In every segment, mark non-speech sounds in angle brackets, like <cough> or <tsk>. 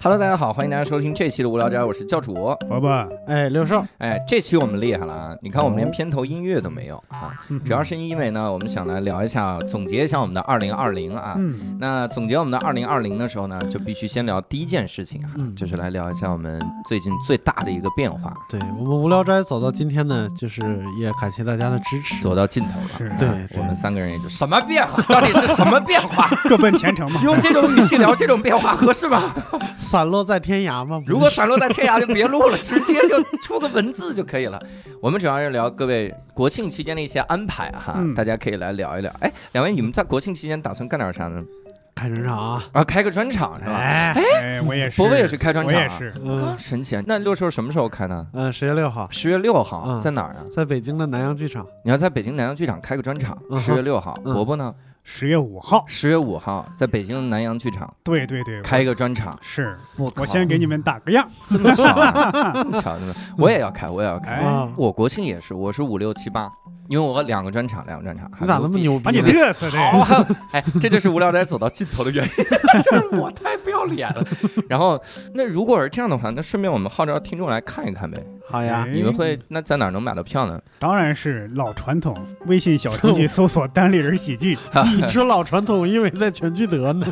Hello，大家好，欢迎大家收听这期的无聊斋，我是教主。伯伯，哎，六少，哎，这期我们厉害了啊！你看我们连片头音乐都没有啊，嗯主要是因为呢，我们想来聊一下，总结一下我们的二零二零啊。嗯，那总结我们的二零二零的时候呢，就必须先聊第一件事情啊，嗯就是来聊一下我们最近最大的一个变化，对我们无聊斋走到今天呢，就是也感谢大家的支持。走到尽头了。是对我们三个人也就什么变化，到底是什么变化？各奔前程嘛。用这种语气聊这种变化合适吗？散落在天涯吗，如果散落在天涯就别录了，直接就出个文字就可以了。我们主要是聊各位国庆期间的一些安排哈，嗯大家可以来聊一聊。哎，两位你们在国庆期间打算干点啥呢？开专场啊，啊，开个专场是吧？哎，哎，我也是，伯伯也是开专场、啊，我也是，嗯神奇啊！那六兽什么时候开呢？嗯，十月六号，十月六号、嗯在哪儿啊？在北京的南洋剧场，你要在北京南洋剧场开个专场，嗯哼十月六号。嗯伯伯呢？十月五号，十月五号在北京南洋剧场对对对，开一个专场。是我我先给你们打个样 <laughs> <laughs> 这么巧、啊，这么巧，真的，我也要开，我也要开。我国庆也是，我是五六七八，因为我两个专场，两个专场。你咋那么牛把你逼呢？嘚瑟的，好啊！哎，这就是无聊斋走到尽头的原因，<laughs> 就是我太不要脸了。然后，那如果是这样的话，那顺便我们号召听众来看一看呗。好呀哎，你们会那在哪儿能买到票呢？当然是老传统，微信小程序搜索“单立人喜剧 <laughs> 你说老传统，因为在全聚德呢。”，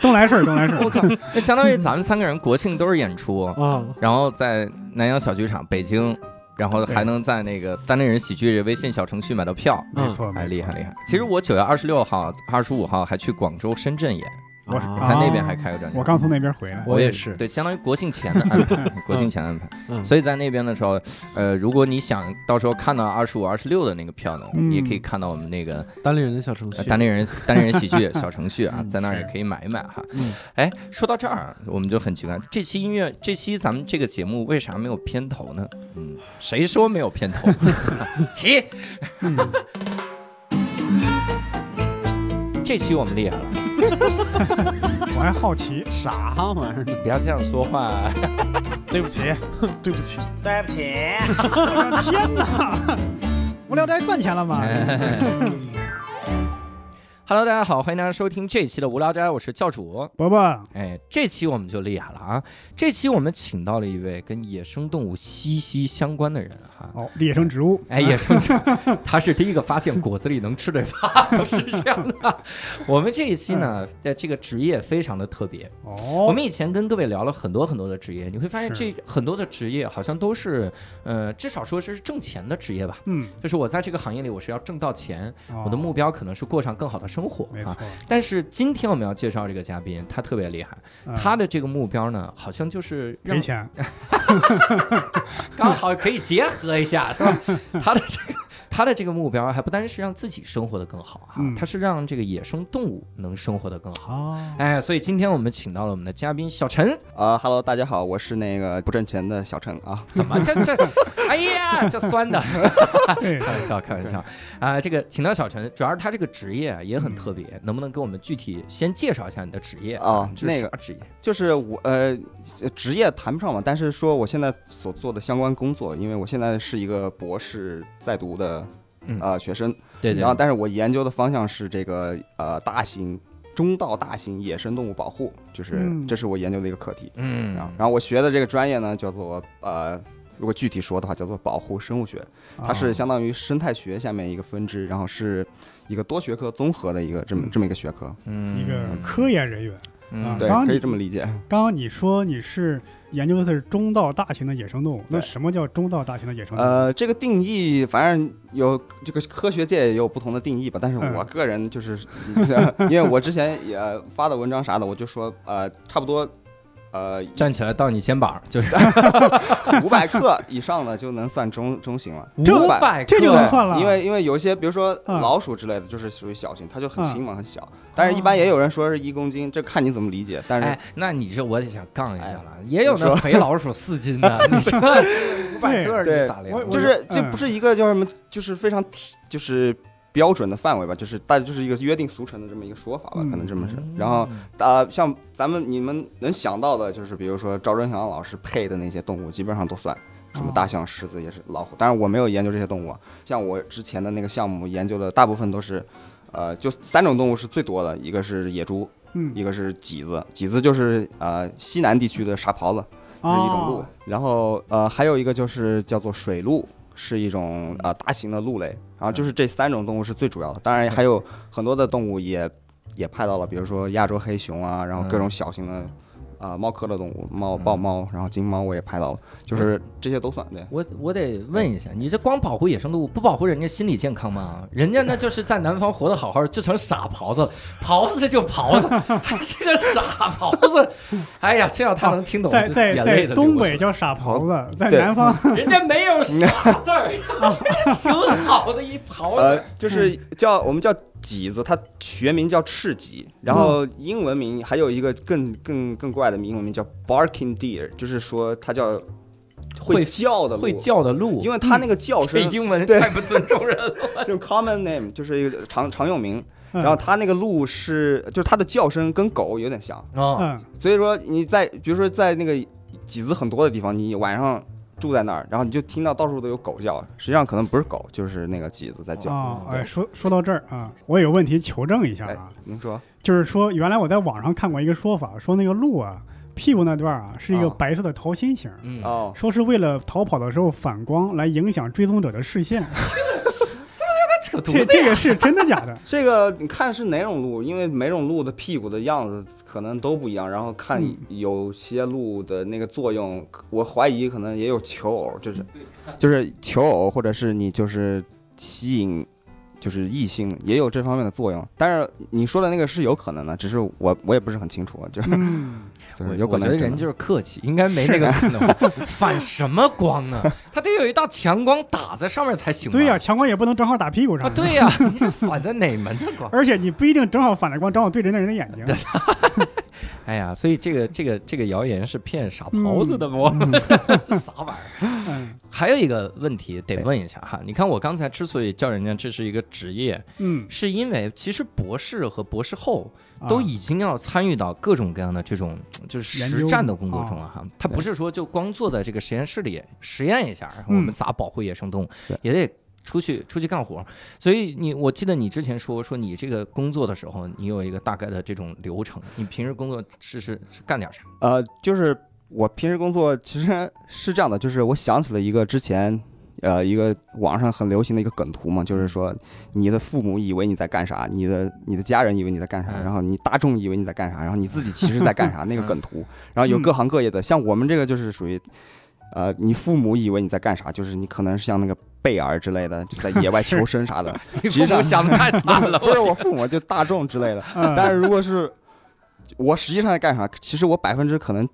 东来顺，东来顺我，靠，那相当于咱们三个人国庆都是演出，啊，然后在南阳小剧场北京，然后还能在那个单立人喜剧微信小程序买到票。没错，哎，厉害厉害！其实我九月二十六号、二十五号还去广州、深圳演，我是在那边还开个专场。我刚从那边回来，我也是对，相当于国庆前的安排，<laughs> 国庆前安排。嗯所以在那边的时候，呃，如果你想到时候看到二十五、二十六的那个票呢，嗯你也可以看到我们那个单立人的小程序，呃单立人单立人喜剧小程序啊，嗯在那儿也可以买一买哈。嗯哎，说到这儿啊，我们就很奇怪，这期音乐，这期咱们这个节目为啥没有片头呢？嗯，谁说没有片头？<laughs> 起，嗯，<laughs> 这期我们厉害了，<laughs> 我还好奇，啥玩意儿呢？不要这样说话。<laughs> <laughs> 对不起，对不起，对不起，我的天哪！无聊斋赚钱了吗？Hello，大家好，欢迎大家收听这一期的无聊斋，我是教主。伯伯，哎，这期我们就厉害了啊！这期我们请到了一位跟野生动物息息相关的人哈。哦，野生植物，哎，野生植物，<laughs> 他是第一个发现果子里能吃的花，不是这样的。<laughs> 我们这一期呢，呃，这个职业非常的特别。哦，我们以前跟各位聊了很多很多的职业，你会发现是这很多的职业好像都是，呃，至少说是挣钱的职业吧。嗯，就是我在这个行业里，我是要挣到钱，我的哦目标可能是过上更好的生活啊。，但是今天我们要介绍这个嘉宾，他特别厉害，嗯他的这个目标呢，好像就是让赔钱，<laughs> 刚好可以结合一下，是吧？他的这个他的这个目标还不单是让自己生活的更好哈，嗯他是让这个野生动物能生活的更好。哦，哎，所以今天我们请到了我们的嘉宾小陈，啊哈喽，大家好，我是那个不挣钱的小陈啊。怎么这这，<laughs> 哎呀，这酸的，对 <laughs> 开玩笑，开玩笑啊！这个请到小陈，主要是他这个职业啊也很特别，能不能给我们具体先介绍一下你的职业啊那个职业？就是我呃职业谈不上嘛，但是说我现在所做的相关工作，因为我现在是一个博士在读的嗯呃学生，对对然后但是我研究的方向是这个呃大型中到大型野生动物保护，就是嗯这是我研究的一个课题。嗯然后然后我学的这个专业呢叫做呃。如果具体说的话，叫做保护生物学，它是哦相当于生态学下面一个分支，然后是一个多学科综合的一个这么嗯这么一个学科。嗯一个科研人员。嗯对可以这么理解。<laughs> 刚刚你说你是研究的是中到大型的野生动物，那什么叫中到大型的野生动物？呃，这个定义反正有这个科学界也有不同的定义吧，但是嗯我个人就是，<laughs> 因为我之前也发的文章啥的，我就说呃，差不多。呃，<laughs> 站起来到你肩膀，就是 <laughs> 五百克以上的就能算中中型了。这500百这就克能算了因为因为有些，比如说嗯老鼠之类的，就是属于小型，它就很嗯轻嘛，很小。但是，一般也有人说是一公斤，这看你怎么理解。但是哎，那你这我得想杠一下哎了，也有那肥老鼠四斤的，<laughs> 你这五百克对你咋量？就是这嗯不是一个叫什么，就是非常体，就是标准的范围吧，就是大家就是一个约定俗成的这么一个说法吧，嗯可能这么是。然后啊、像咱们你们能想到的，就是比如说赵忠祥老师配的那些动物，基本上都算。什么大象、狮子也是老虎，当然我没有研究这些动物啊。像我之前的那个项目研究的大部分都是，呃，就三种动物是最多的，一个是野猪，嗯，一个是麂子，麂子就是呃西南地区的沙狍子，这是一种鹿哦。然后呃还有一个就是叫做水鹿，是一种呃大型的鹿类。然后就是这三种动物是最主要的，当然还有很多的动物也也拍到了，比如说亚洲黑熊啊，然后各种小型的。啊，猫科的动物，猫、豹猫，然后金猫我也拍到了，就是这些都算对。我我得问一下，你这光保护野生动物，不保护人家心理健康吗？人家那就是在南方活得好好，就成傻狍子了，狍子就狍子，还是个傻狍子。哎呀，这要他能听懂，就在在眼泪在都流出来东北叫傻狍子，在南方 <laughs> 人家没有傻字儿，<laughs> 挺好的一狍呃子。，就是叫我们叫麂子，它学名叫赤麂，然后英文名还有一个更更更怪的英文名叫 barking deer，就是说它叫会叫的鹿会，叫的鹿，因为它那个叫声这英文对。太不尊重人了。<laughs> 这种 common name 就是一个常常用名，嗯。然后它那个鹿是就是它的叫声跟狗有点像，啊，嗯。所以说你在比如说在那个麂子很多的地方，你晚上。住在那儿，然后你就听到到处都有狗叫，实际上可能不是狗，就是那个麂子在叫。哦，对。哎，说说到这儿啊，我有个问题求证一下哎啊，，您说，就是说原来我在网上看过一个说法，说那个鹿啊屁股那段啊是一个啊。白色的桃心形，说是为了逃跑的时候反光来影响追踪者的视线，<laughs> 扯犊这子呀！这个是真的假的？<laughs> 这个你看是哪种鹿，因为每种鹿的屁股的样子可能都不一样，然后看嗯有些鹿的那个作用，我怀疑可能也有求偶，就是就是求偶，或者是你就是吸引。就是异性也有这方面的作用，但是你说的那个是有可能的，只是我我也不是很清楚，就是嗯，就是有可我觉得人就是客气，应该没那个 <laughs> 可能。<laughs> 反什么光呢？它得有一道强光打在上面才行。对呀、强光也不能正好打屁股上。啊，对呀，你这反的哪门子光？而且你不一定正好反着光，正好对着那人的眼睛。<laughs> 哎呀，所以这个这个这个谣言是骗傻狍子的不？啥玩意儿？嗯还有一个问题得问一下哈，你看我刚才之所以叫人家这是一个职业，嗯，是因为其实博士和博士后啊都已经要参与到各种各样的这种就是实战的工作中了哈。他不是说就光坐在这个实验室里实验一下，我们咋保护野生动物，也得出去出去干活。所以你我记得你之前说说你这个工作的时候，你有一个大概的这种流程。你平时工作是是是干点啥？呃，就是我平时工作其实是这样的，就是我想起了一个之前。呃，一个网上很流行的一个梗图嘛，就是说你的父母以为你在干啥，你的你的家人以为你在干啥，嗯然后你大众以为你在干啥，然后你自己其实在干啥，<laughs> 那个嗯梗图。然后有各行各业的，像我们这个就是属于，呃，你父母以为你在干啥，就是你可能是像那个贝尔之类的，就在野外求生啥的。<laughs> 你实际上想的太惨了，<laughs> 不是我父母，就大众之类的。嗯但是如果是我实际上在干啥，其实我百分之可能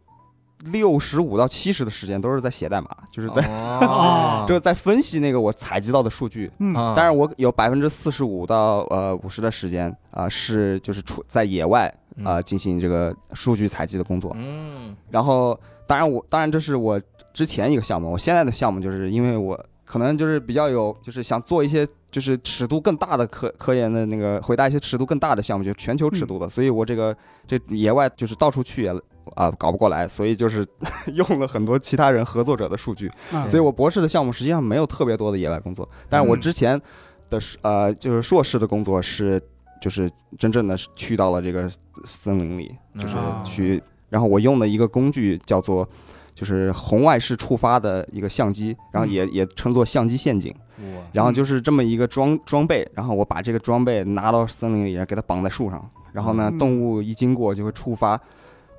六十五到七十的时间都是在写代码，就是在、哦 <laughs> 就是在分析那个我采集到的数据。嗯啊当然，我有百分之四十五到呃五十的时间啊、是就是出在野外啊、进行这个数据采集的工作。嗯然后，当然我当然这是我之前一个项目，我现在的项目就是因为我可能就是比较有，就是想做一些就是尺度更大的科科研的那个回答一些尺度更大的项目，就是全球尺度的，所以我这个这野外就是到处去也啊、搞不过来，所以就是 <laughs> 用了很多其他人合作者的数据，啊所以我博士的项目实际上没有特别多的野外工作，但是我嗯。之前的是呃就是硕士的工作是就是真正的是去到了这个森林里，就是啊去，然后我用的一个工具叫做就是红外式触发的一个相机，然后也也称作相机陷阱，哇。然后就是这么一个装装备，然后我把这个装备拿到森林里，给它绑在树上，然后呢嗯。动物一经过就会触发。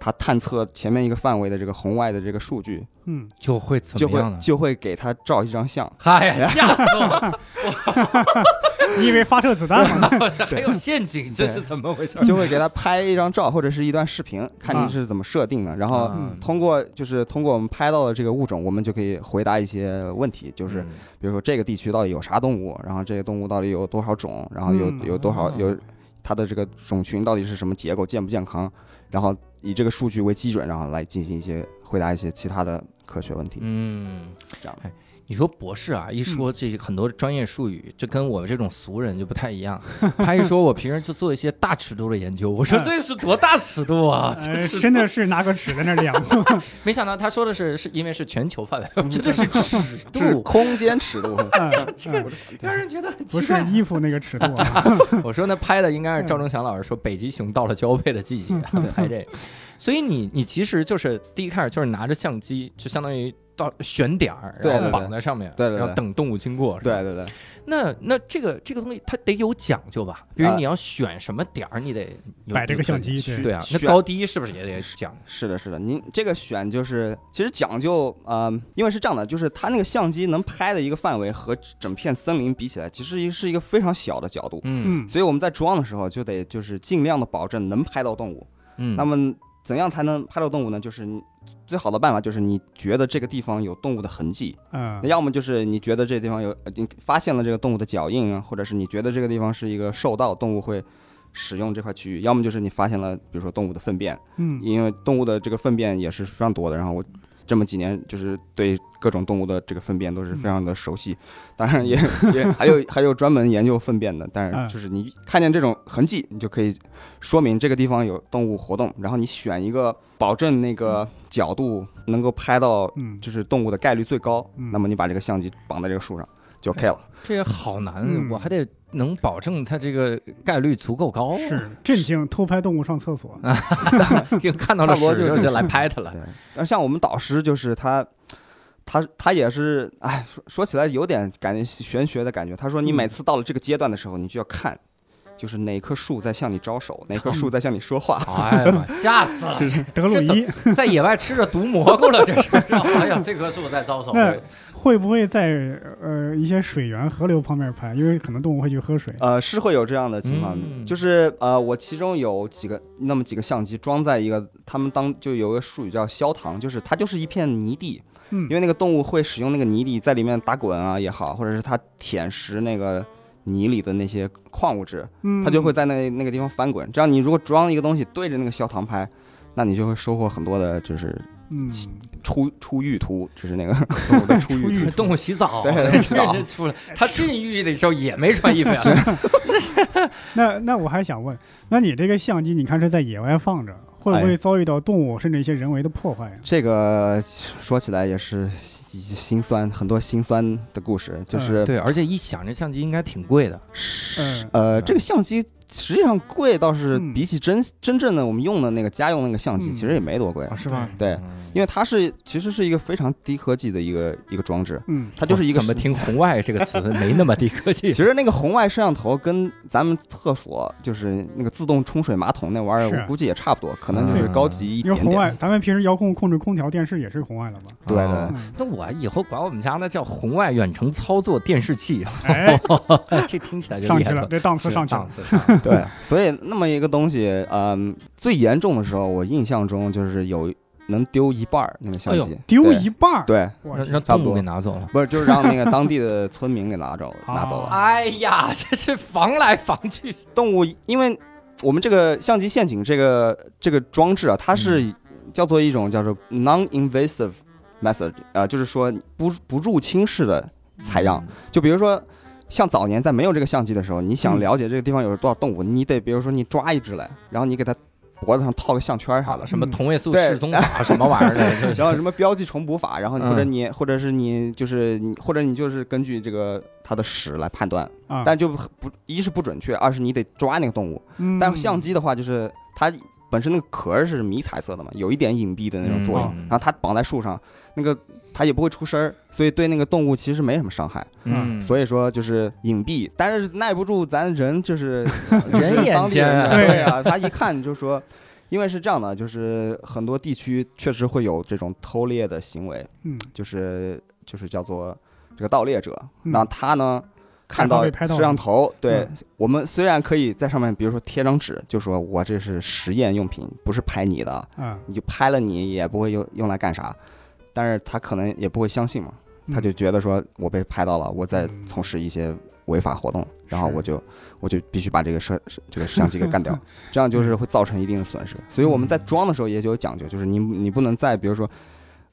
它探测前面一个范围的这个红外的这个数据，嗯，就会怎就会么样呢？就会给它照一张相，<laughs> 哎呀，吓死我了！你以为发射子弹吗？<laughs> 还有陷阱，这是怎么回事？就会给它拍一张照或者是一段视频，看啊你是怎么设定的。然后嗯通过就是通过我们拍到的这个物种，我们就可以回答一些问题，就是嗯比如说这个地区到底有啥动物，然后这些动物到底有多少种，然后有嗯有多少哦有它的这个种群到底是什么结构，健不健康，然后以这个数据为基准，然后来进行一些回答一些其他的科学问题。嗯，这样哎你说博士啊，一说这很多专业术语，就跟我这种俗人就不太一样。他一说我平时就做一些大尺度的研究，我说哎这是多大尺度啊？呃，这是真的是拿个尺在那量，没想到他说的是是因为是全球范围，我真的是尺度，空间尺度。<laughs> 嗯嗯让人觉得很不是奇怪。衣服那个尺度啊，<laughs> 我说那拍的应该是赵忠祥老师说北极熊到了交配的季节拍这个，所以你你其实就是第一开始就是拿着相机，就相当于到选点儿，然后绑在上面，对对对然后等动物经过。对对对，那那这个这个东西它得有讲究吧？比如啊你要选什么点儿，你得摆这个相机去对对啊，那高低是不是也得讲？是的，是的。您这个选就是其实讲究，呃，因为是这样的，就是它那个相机能拍的一个范围和整片森林比起来，其实是一个非常小的角度。嗯嗯所以我们在装的时候就得就是尽量的保证能拍到动物。嗯，那么怎样才能拍到动物呢？就是你最好的办法就是你觉得这个地方有动物的痕迹，嗯。那要么就是你觉得这个地方有，呃你发现了这个动物的脚印啊，或者是你觉得这个地方是一个兽道，动物会使用这块区域；要么就是你发现了，比如说动物的粪便，嗯。因为动物的这个粪便也是非常多的。然后我这么几年就是对各种动物的这个粪便都是非常的熟悉，当然也 <laughs> 也还有还有专门研究粪便的。但嗯是就是你看见这种痕迹，你就可以说明这个地方有动物活动，然后你选一个保证那个角度能够拍到嗯。就是动物的概率最高，嗯。那么你把这个相机绑在这个树上就 OK 了。这也好难，嗯。我还得能保证它这个概率足够高。是震惊偷拍动物上厕所，<laughs> 就看到了我就屎就是来拍它了。对，但像我们导师就是他，他他也是，哎，说说起来有点感觉玄学的感觉。他说你嗯每次到了这个阶段的时候，你就要看，就是哪棵树在向你招手，哪棵树在向你说话。哎呀妈，吓死了！<laughs> 德鲁伊在野外吃着毒蘑菇了，这是。哎呀，这棵树在招手。那会不会在呃一些水源、河流旁边拍？因为可能动物会去喝水。呃，是会有这样的情况，嗯就是呃，我其中有几个那么几个相机装在一个，他们当就有个术语叫消塘，就是它就是一片泥地，嗯因为那个动物会使用那个泥地在里面打滚啊也好，或者是它舔食那个泥里的那些矿物质，嗯，它就会在那那个地方翻滚。这样你如果装一个东西对着那个小塘拍，那你就会收获很多的，就是嗯出出浴图，就是那个 <laughs> 动物的出浴图。动物洗澡，对 <laughs> 这洗澡出来。它进浴的时候也没穿衣服呀。<laughs> 那那我还想问，那你这个相机，你看是在野外放着，会不哎会遭遇到动物甚至一些人为的破坏呀？这个说起来也是心心酸，很多心酸的故事，就是、对，而且一想这相机应该挺贵的。是呃，这个相机实际上贵倒是嗯比起真真正的我们用的那个家用那个相机，嗯其实也没多贵啊，，是吗？对嗯因为它是其实是一个非常低科技的一个一个装置，嗯它就是一个怎么听“红外”这个词 <laughs> 没那么低科技？其实那个红外摄像头跟咱们厕所就是那个自动冲水马桶那玩意儿，我估计也差不多，可能就是高级一点因为红外点。，咱们平时遥控控制空调、电视也是红外了吧？对对那我以后管我们家那叫红外远程操作电视器，哎，<laughs> 这听起来就上去了。这档次上去了档。<laughs> 次上，对，所以那么一个东西，嗯，最严重的时候，我印象中就是有能丢一半儿那个相机，丢一半儿，对，我让让动物差不多给拿走了。不是就是让那个当地的村民给拿走 <laughs> 拿走了。哎呀，这是防来防去。动物，因为我们这个相机陷阱这个这个装置啊，它是叫做一种叫做 non-invasive method，呃，就是说不不入侵式的采样。就比如说，像早年在没有这个相机的时候，你想嗯。了解这个地方有多少动物，你得比如说你抓一只来，然后你给它脖子上套个项圈啥的，。什么同位素对。示踪法什么玩意儿的，<laughs> 然后什么标记重捕法，然后你或者嗯。你、或者是你就是你或者你就是根据这个它的屎来判断，啊，但就不不一是不准确，二是你得抓那个动物。嗯。但相机的话，就是它本身那个壳儿是迷彩色的嘛，有一点隐蔽的那种作用。嗯然后它绑在树上，那个它也不会出声儿，所以对那个动物其实没什么伤害。嗯，所以说就是隐蔽，但是耐不住咱人就是 <laughs> 人眼当地尖啊对 <laughs> 啊，他一看就说。因为是这样的，就是很多地区确实会有这种偷猎的行为，嗯，就是就是叫做这个盗猎者。嗯那他呢，看到摄像头，对嗯。我们虽然可以在上面，比如说贴张纸，就说我这是实验用品，不是拍你的，啊，你就拍了你也不会用用来干啥，但是他可能也不会相信嘛，嗯他就觉得说我被拍到了，我在嗯。从事一些违法活动，然后我就我就必须把这个摄这个摄像机给干掉，<laughs> 这样就是会造成一定的损失。所以我们在装的时候也就有讲究，就是你你不能在比如说，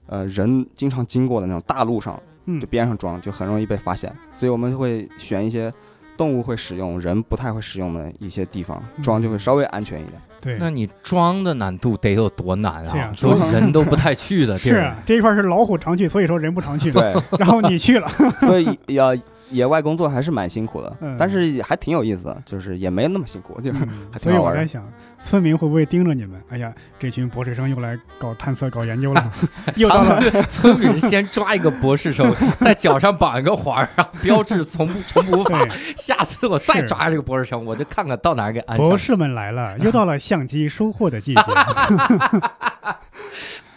呃人经常经过的那种大路上，嗯就边上装，就很容易被发现。所以我们会选一些动物会使用、人不太会使用的一些地方装，就会稍微安全一点。对，那你装的难度得有多难是啊啊？说人都不太去的地儿 <laughs> 是啊，这一块是老虎常去，所以说人不常去。对，<laughs> 然后你去了，<laughs> 所以要野外工作还是蛮辛苦的嗯，但是也还挺有意思的，就是也没那么辛苦，就 <laughs> 还所挺好玩所。以我在想，村民会不会盯着你们？哎呀，这群博士生又来搞探测、搞研究了，<laughs> <laughs> 又到了村民先抓一个博士生，在脚上绑一个环儿，标志从不从不发。对下次我再抓这个博士生，我就看看到哪儿给安。博士们来了，又到了相机收获的季节。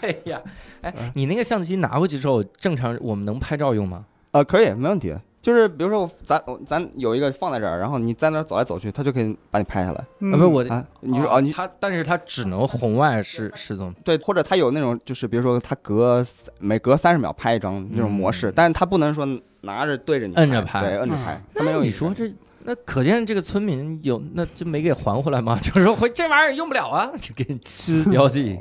哎呀，哎，你那个相机拿回去之后，正常我们能拍照用吗？呃，可以，没问题。就是比如说我咱咱有一个放在这儿，然后你在那儿走来走去，它就可以把你拍下来嗯啊，不是我，啊。你说啊，你它，但是它只能红外是是怎么？对，或者它有那种就是比如说它隔每隔三十秒拍一张那种模式，嗯但是它不能说拿着对着你摁着拍对，摁着拍嗯。它没有一个你说这，那可见这个村民有，那就没给还回来吗？<laughs> 就是说回这玩意儿用不了啊，就给标记。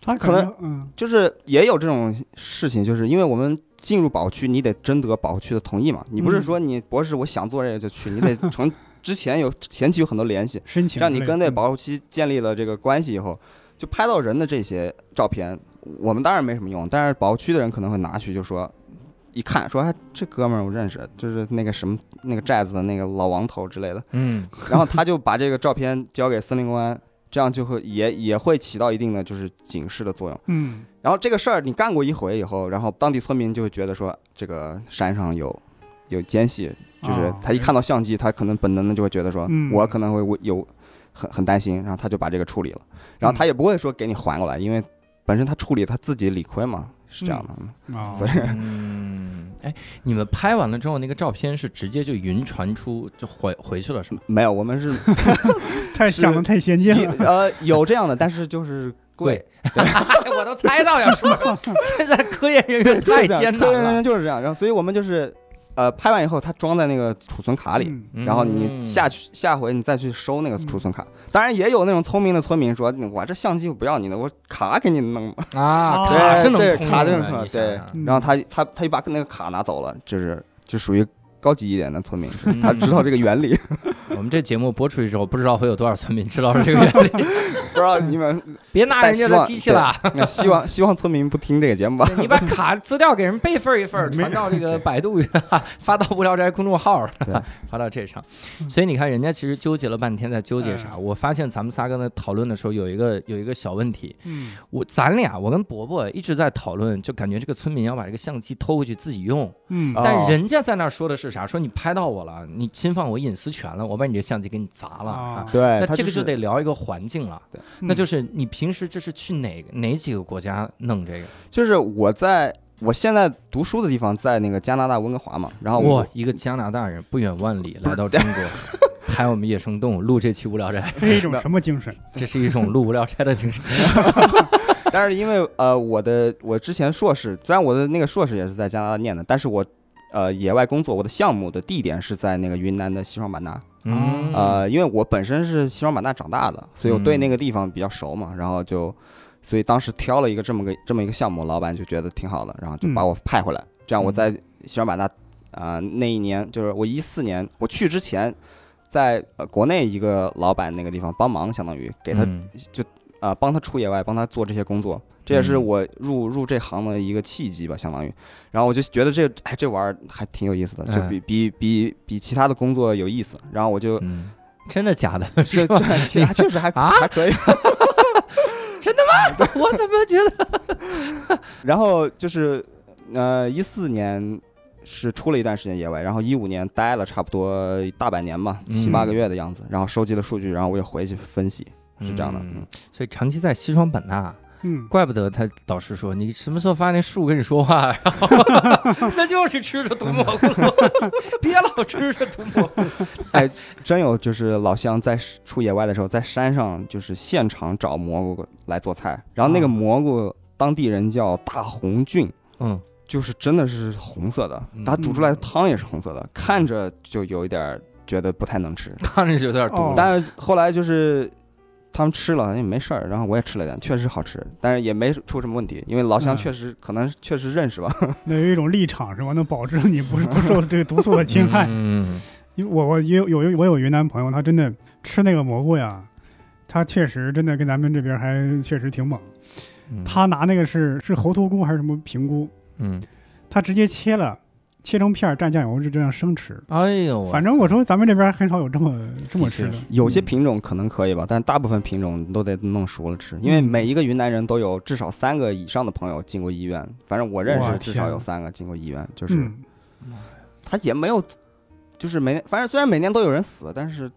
他可能就是也有这种事情，就是因为我们进入保护区，你得征得保护区的同意嘛。你不是嗯说你博士我想做这个就去，你得 <laughs> 从之前有前期有很多联系，让你跟那嗯保护区建立了这个关系以后，就拍到人的这些照片，我们当然没什么用，但是保护区的人可能会拿去就说。一看说，哎，这哥们儿我认识，就是那个什么那个寨子的那个老王头之类的。嗯，然后他就把这个照片交给森林公安，这样就会也也会起到一定的就是警示的作用。嗯。然后这个事儿你干过一回以后，然后当地村民就会觉得说，这个山上有有奸细，就是哦。他一看到相机，他可能本能的就会觉得说，嗯。我可能会有很很担心，然后他就把这个处理了，然后他也不会说给你还过来，因为本身他处理他自己理亏嘛，是这样的。啊，所以嗯，哎，你们拍完了之后，那个照片是直接就云传出就回回去了是吗？没有，我们是是 <laughs> 太想的太先进了。呃有这样的，但是就是贵，<laughs> 我都猜到要说，现在科研人员太艰科研人难了。员就是这样，然后所以我们就是呃拍完以后，它装在那个储存卡里。然后你下去下回你再去收那个储存卡，当然也有那种聪明的村民说，我这相机我不要你的，我卡给你弄。吧。啊，哦卡是能对通用的，卡是能你想对。然后他他他就把那个卡拿走了，就是就属于高级一点的村民，他知道这个原理。<laughs> 我们这节目播出去之后，不知道会有多少村民知道这个原理。<laughs> 不知道你们，别拿人家的机器了，那希望希望村民不听这个节目吧。你把卡资料给人备份一份 <laughs> 传到这个百度，发到无聊斋公众号，发到这上。所以你看，人家其实纠结了半天，在纠结啥？我发现咱们仨刚才讨论的时候，有一个有一个小问题。嗯我咱俩，我跟伯伯一直在讨论，就感觉这个村民要把这个相机偷回去自己用，嗯啊但人家在那说的是啥？说你拍到我了，你侵犯我隐私权了，我把你这相机给你砸了。啊啊对，那这个就得聊一个环境了，那就是你平时这是去哪哪几个国家弄这个？就是我在我现在读书的地方在那个加拿大温哥华嘛，然后我哇，一个加拿大人不远万里来到中国，拍我们野生动物，录这期无聊斋，这是一种什么精神？<laughs> 这是一种录无聊斋的精神。<laughs> 但是因为呃我的我之前硕士，虽然我的那个硕士也是在加拿大念的，但是我呃野外工作，我的项目的地点是在那个云南的西双版纳。嗯，呃，因为我本身是西双版纳长大的，所以我对嗯那个地方比较熟嘛，然后就，所以当时挑了一个这么个这么一个项目，老板就觉得挺好的，然后就把我派回来，这样我在西双版纳，啊那一年就是我一四年我去之前，在呃国内一个老板那个地方帮忙，相当于给他就啊、帮他出野外，帮他做这些工作，这也是嗯我入入这行的一个契机吧，相当于。然后我就觉得这哎这玩意儿还挺有意思的，就哎比比比比其他的工作有意思。然后我就嗯，真的假的？<laughs> 这？这其他确实还啊还可以。<laughs> 真的吗？<laughs> 我怎么觉得？然后就是呃一四年是出了一段时间野外，然后一五年待了差不多大半年吧，七嗯八个月的样子，然后收集了数据，然后我又回去分析，是这样的。嗯嗯，所以长期在西双版纳，嗯，怪不得他导师说你什么时候发现树跟你说话，然 <laughs> 后 <laughs> 那就是吃着毒蘑菇，<laughs> 别老吃着毒蘑菇。哎真有就是老乡在出野外的时候，在山上就是现场找蘑菇来做菜，然后那个啊蘑菇当地人叫大红菌。嗯，就是真的是红色的嗯，它煮出来的汤也是红色的，看着就有一点觉得不太能吃。看着就有点毒哦。但是后来就是他们吃了也没事儿，然后我也吃了点，确实好吃，但是也没出什么问题，因为老乡嗯确实、可能确实认识吧。那有一种立场是吧？能保证你不是不受这个毒素的侵害。嗯，因为我我有有我有云南朋友，他真的吃那个蘑菇呀，他确实真的跟咱们这边还确实挺猛。嗯他拿那个是是猴头菇还是什么平菇，嗯，他直接切了，切成片儿蘸酱油就这样生吃。哎呦，反正我说咱们这边很少有这么这么吃的。有些品种可能可以吧，但大部分品种都得弄熟了吃，因为嗯每一个云南人都有至少三个以上的朋友进过医院，反正我认识至少有三个进过医院，就是、嗯，他也没有，就是每年，反正虽然每年都有人死，但是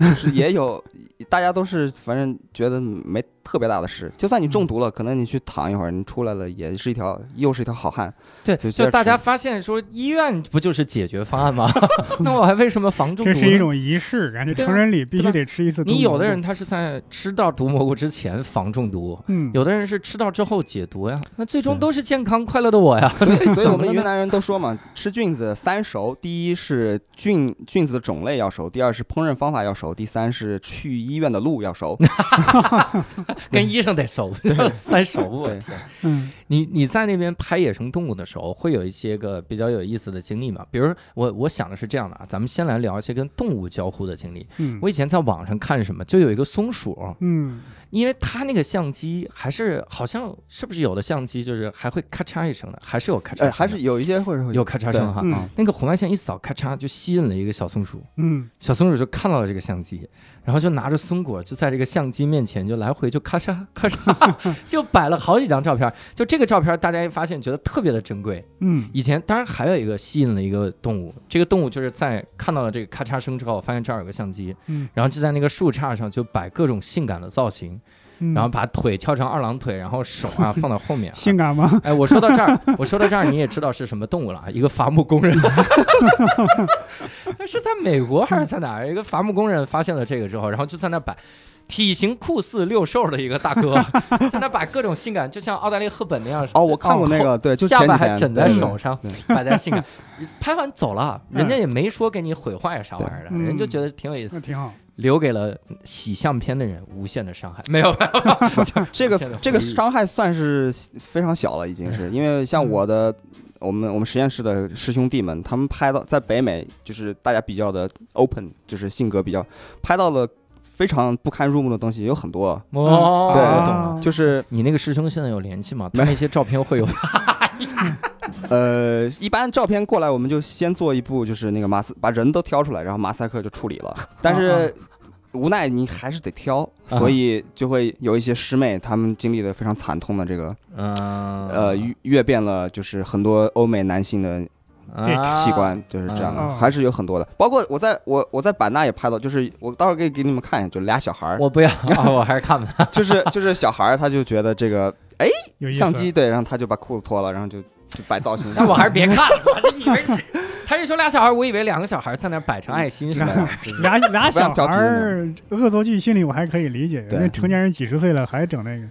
就是也有，大家都是反正觉得没特别大的事。就算你中毒了，可能你去躺一会儿，你出来了也是一条又是一条好汉。对，就就大家发现说医院不就是解决方案吗？<laughs> <laughs> 那我还为什么防中毒呢？这是一种仪式感，就对啊成人礼必须得吃一次毒。你有的人他是在吃到毒蘑菇之前防中毒，嗯，有的人是吃到之后解毒呀，那最终都是健康快乐的我呀。所以，<laughs> 所以我们云南人都说嘛，吃菌子三熟：第一是菌菌子的种类要熟，第二是烹饪方法要熟，第三是去医院的路要熟。跟医生得熟，<laughs> 三熟，我对天！嗯你你在那边拍野生动物的时候，会有一些个比较有意思的经历吗？比如我我想的是这样的啊，咱们先来聊一些跟动物交互的经历。嗯我以前在网上看什么，就有一个松鼠，嗯因为它那个相机还是好像是不是有的相机就是还会咔嚓一声的，还是有咔嚓声呃，的，还是有一些会会有咔嚓声哈。嗯那个红外线一扫，咔嚓就吸引了一个小松鼠，嗯小松鼠就看到了这个相机，然后就拿着松果，就在这个相机面前就来回就咔嚓 <laughs> 咔嚓，<laughs> 就摆了好几张照片。就这个照片，大家一发现觉得特别的珍贵。嗯以前当然还有一个吸引了一个动物，这个动物就是在看到了这个咔嚓声之后，发现这儿有个相机，嗯然后就在那个树杈上就摆各种性感的造型，嗯，然后把腿翘成二郎腿，然后手啊 <laughs> 放到后面、啊。性感吗？哎，我说到这儿，<laughs> 我说到这儿，你也知道是什么动物了啊？一个伐木工人，<laughs> 是在美国还是在哪儿？一个伐木工人发现了这个之后，然后就在那摆。体型酷似六兽的一个大哥，在那摆各种性感，就像奥黛丽·赫本那样。哦，我看过那个，对，就下巴还枕在手上，摆在性感。拍完走了，人家也没说给你毁坏啥玩意儿的，人就觉得挺有意思那，挺好。留给了洗相片的人无限的伤害。没有，没有，<laughs> 这个这个伤害算是非常小了，已经是因为像我的我们我们实验室的师兄弟们，他们拍到在北美，就是大家比较的 open，就是性格比较拍到了非常不堪入目的东西，有很多，哦，对我懂了。就是你那个师兄现在有联系吗？他没。那些照片会有 <laughs> 呃，一般照片过来，我们就先做一步，就是那个马赛把人都挑出来，然后马赛克就处理了。但是无奈你还是得挑，所以就会有一些师妹，她们经历的非常惨痛的这个嗯呃阅阅遍了，就是很多欧美男性的啊器官，就是这样的，啊还是有很多的。包括我在我我在版纳也拍到，就是我到时候可以给你们看一下，就俩小孩儿，我不要，<laughs> 啊我还是看吧。就是就是小孩儿，他就觉得这个哎。相机对，然后他就把裤子脱了，然后就就摆造型。但我还是别看了，<laughs> 我就以为是，他是说俩小孩，我以为两个小孩在那摆成爱心啥的。俩俩小孩恶作剧心理我还可以理解，对那成年人几十岁了还整那个，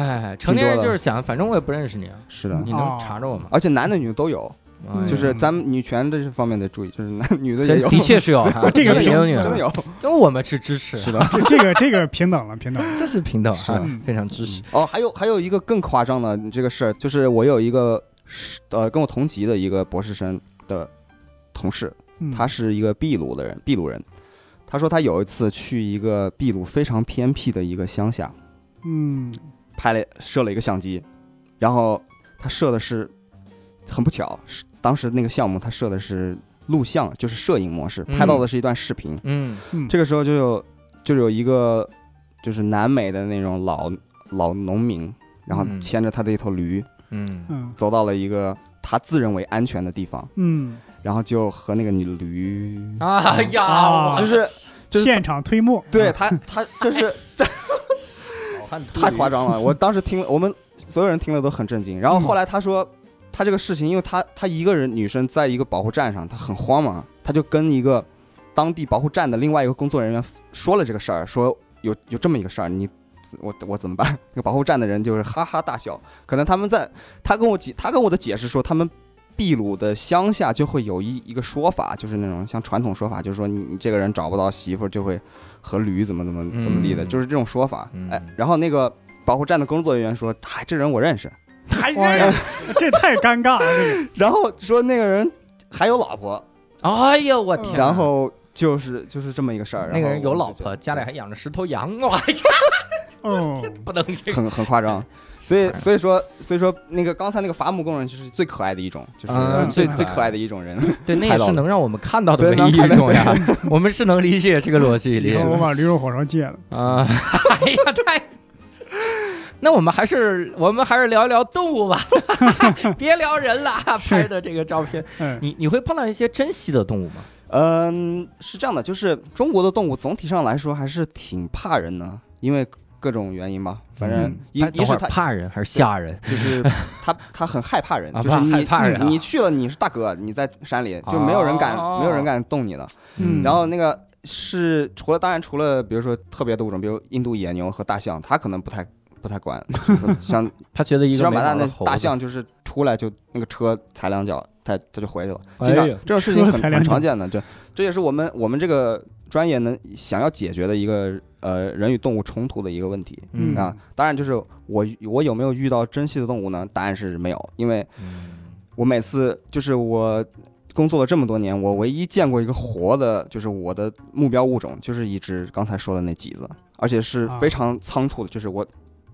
哎，成年人就是想，反正我也不认识你啊，是的，你能查着我吗？而且男的女的都有，哎就是咱们女权这方面得注意，就是男 <laughs> 女的也有，的确是有哈，<laughs> 这个也有女的，真的有。<laughs> 这我们是支持，是的，这这个这个平等了，平等了。这是平等哈是的，非常支持。哦，还有还有一个更夸张的这个事儿，就是我有一个是呃跟我同级的一个博士生的同事，嗯他是一个秘鲁的人，秘鲁人。他说他有一次去一个秘鲁非常偏僻的一个乡下，嗯拍了摄了一个相机，然后他摄的是很不巧，是当时那个项目他设的是录像，就是摄影模式，嗯。拍到的是一段视频。嗯。嗯，这个时候就有就有一个就是南美的那种老老农民，然后嗯。牵着他的一头驴，嗯。嗯。走到了一个他自认为安全的地方，嗯，然后就和那个女驴，哎呀，就是就是现场推磨，对他他就是 <laughs> 太夸张了，我当时听了，我们所有人听了都很震惊。然后后来他说，他这个事情，因为他他一个人女生在一个保护站上，他很慌嘛，他就跟一个当地保护站的另外一个工作人员说了这个事儿，说有有这么一个事儿，你我我怎么办？那个保护站的人就是哈哈大笑，可能他们在他跟我解他跟我的解释说，他们秘鲁的乡下就会有一一个说法，就是那种像传统说法，就是说你你这个人找不到媳妇儿就会和驴怎么怎么怎么地的，嗯就是这种说法。嗯哎，然后那个保护站的工作人员说，嗨，这人我认识。还哎呀，<laughs> 这太尴尬了，这个 <laughs> 然后说那个人还有老婆，哎呦我天！然后就是就是这么一个事儿。那个人有老婆，家里还养着十头羊，哇，<laughs> 哦，不能这个。很很夸张。所以所以说所以说那个刚才那个伐木工人就是最可爱的一种，就是啊最最可爱最可爱的一种人。对，那也是能让我们看到的唯一一种呀。我们是能理解这个逻辑我把驴肉火烧戒了。啊。哎呀，太。那我们还是我们还是聊一聊动物吧，<laughs> <laughs> 别聊人了。拍的这个照片，嗯，你你会碰到一些珍稀的动物吗？嗯，是这样的，就是中国的动物总体上来说还是挺怕人的，因为各种原因吧。反正一一是它怕人还是吓人？就是 <laughs> 他他很害怕人，就是你害怕人啊你去了你是大哥，你在山里就没有人敢哦没有人敢动你了。嗯然后那个是除了当然除了比如说特别的物种，比如印度野牛和大象，它可能不太不太管，<laughs> 像他觉得一西个没双版纳那大象就是出来就那个车踩两脚，它它就回去了。哎经常呀这种事情很很常见的，对这也是我们我们这个专业能想要解决的一个呃人与动物冲突的一个问题。嗯啊，当然就是我我有没有遇到珍稀的动物呢？答案是没有，因为嗯我每次就是我工作了这么多年，我唯一见过一个活的，就是我的目标物种，就是一只刚才说的那几子，而且是非常仓促的，就是我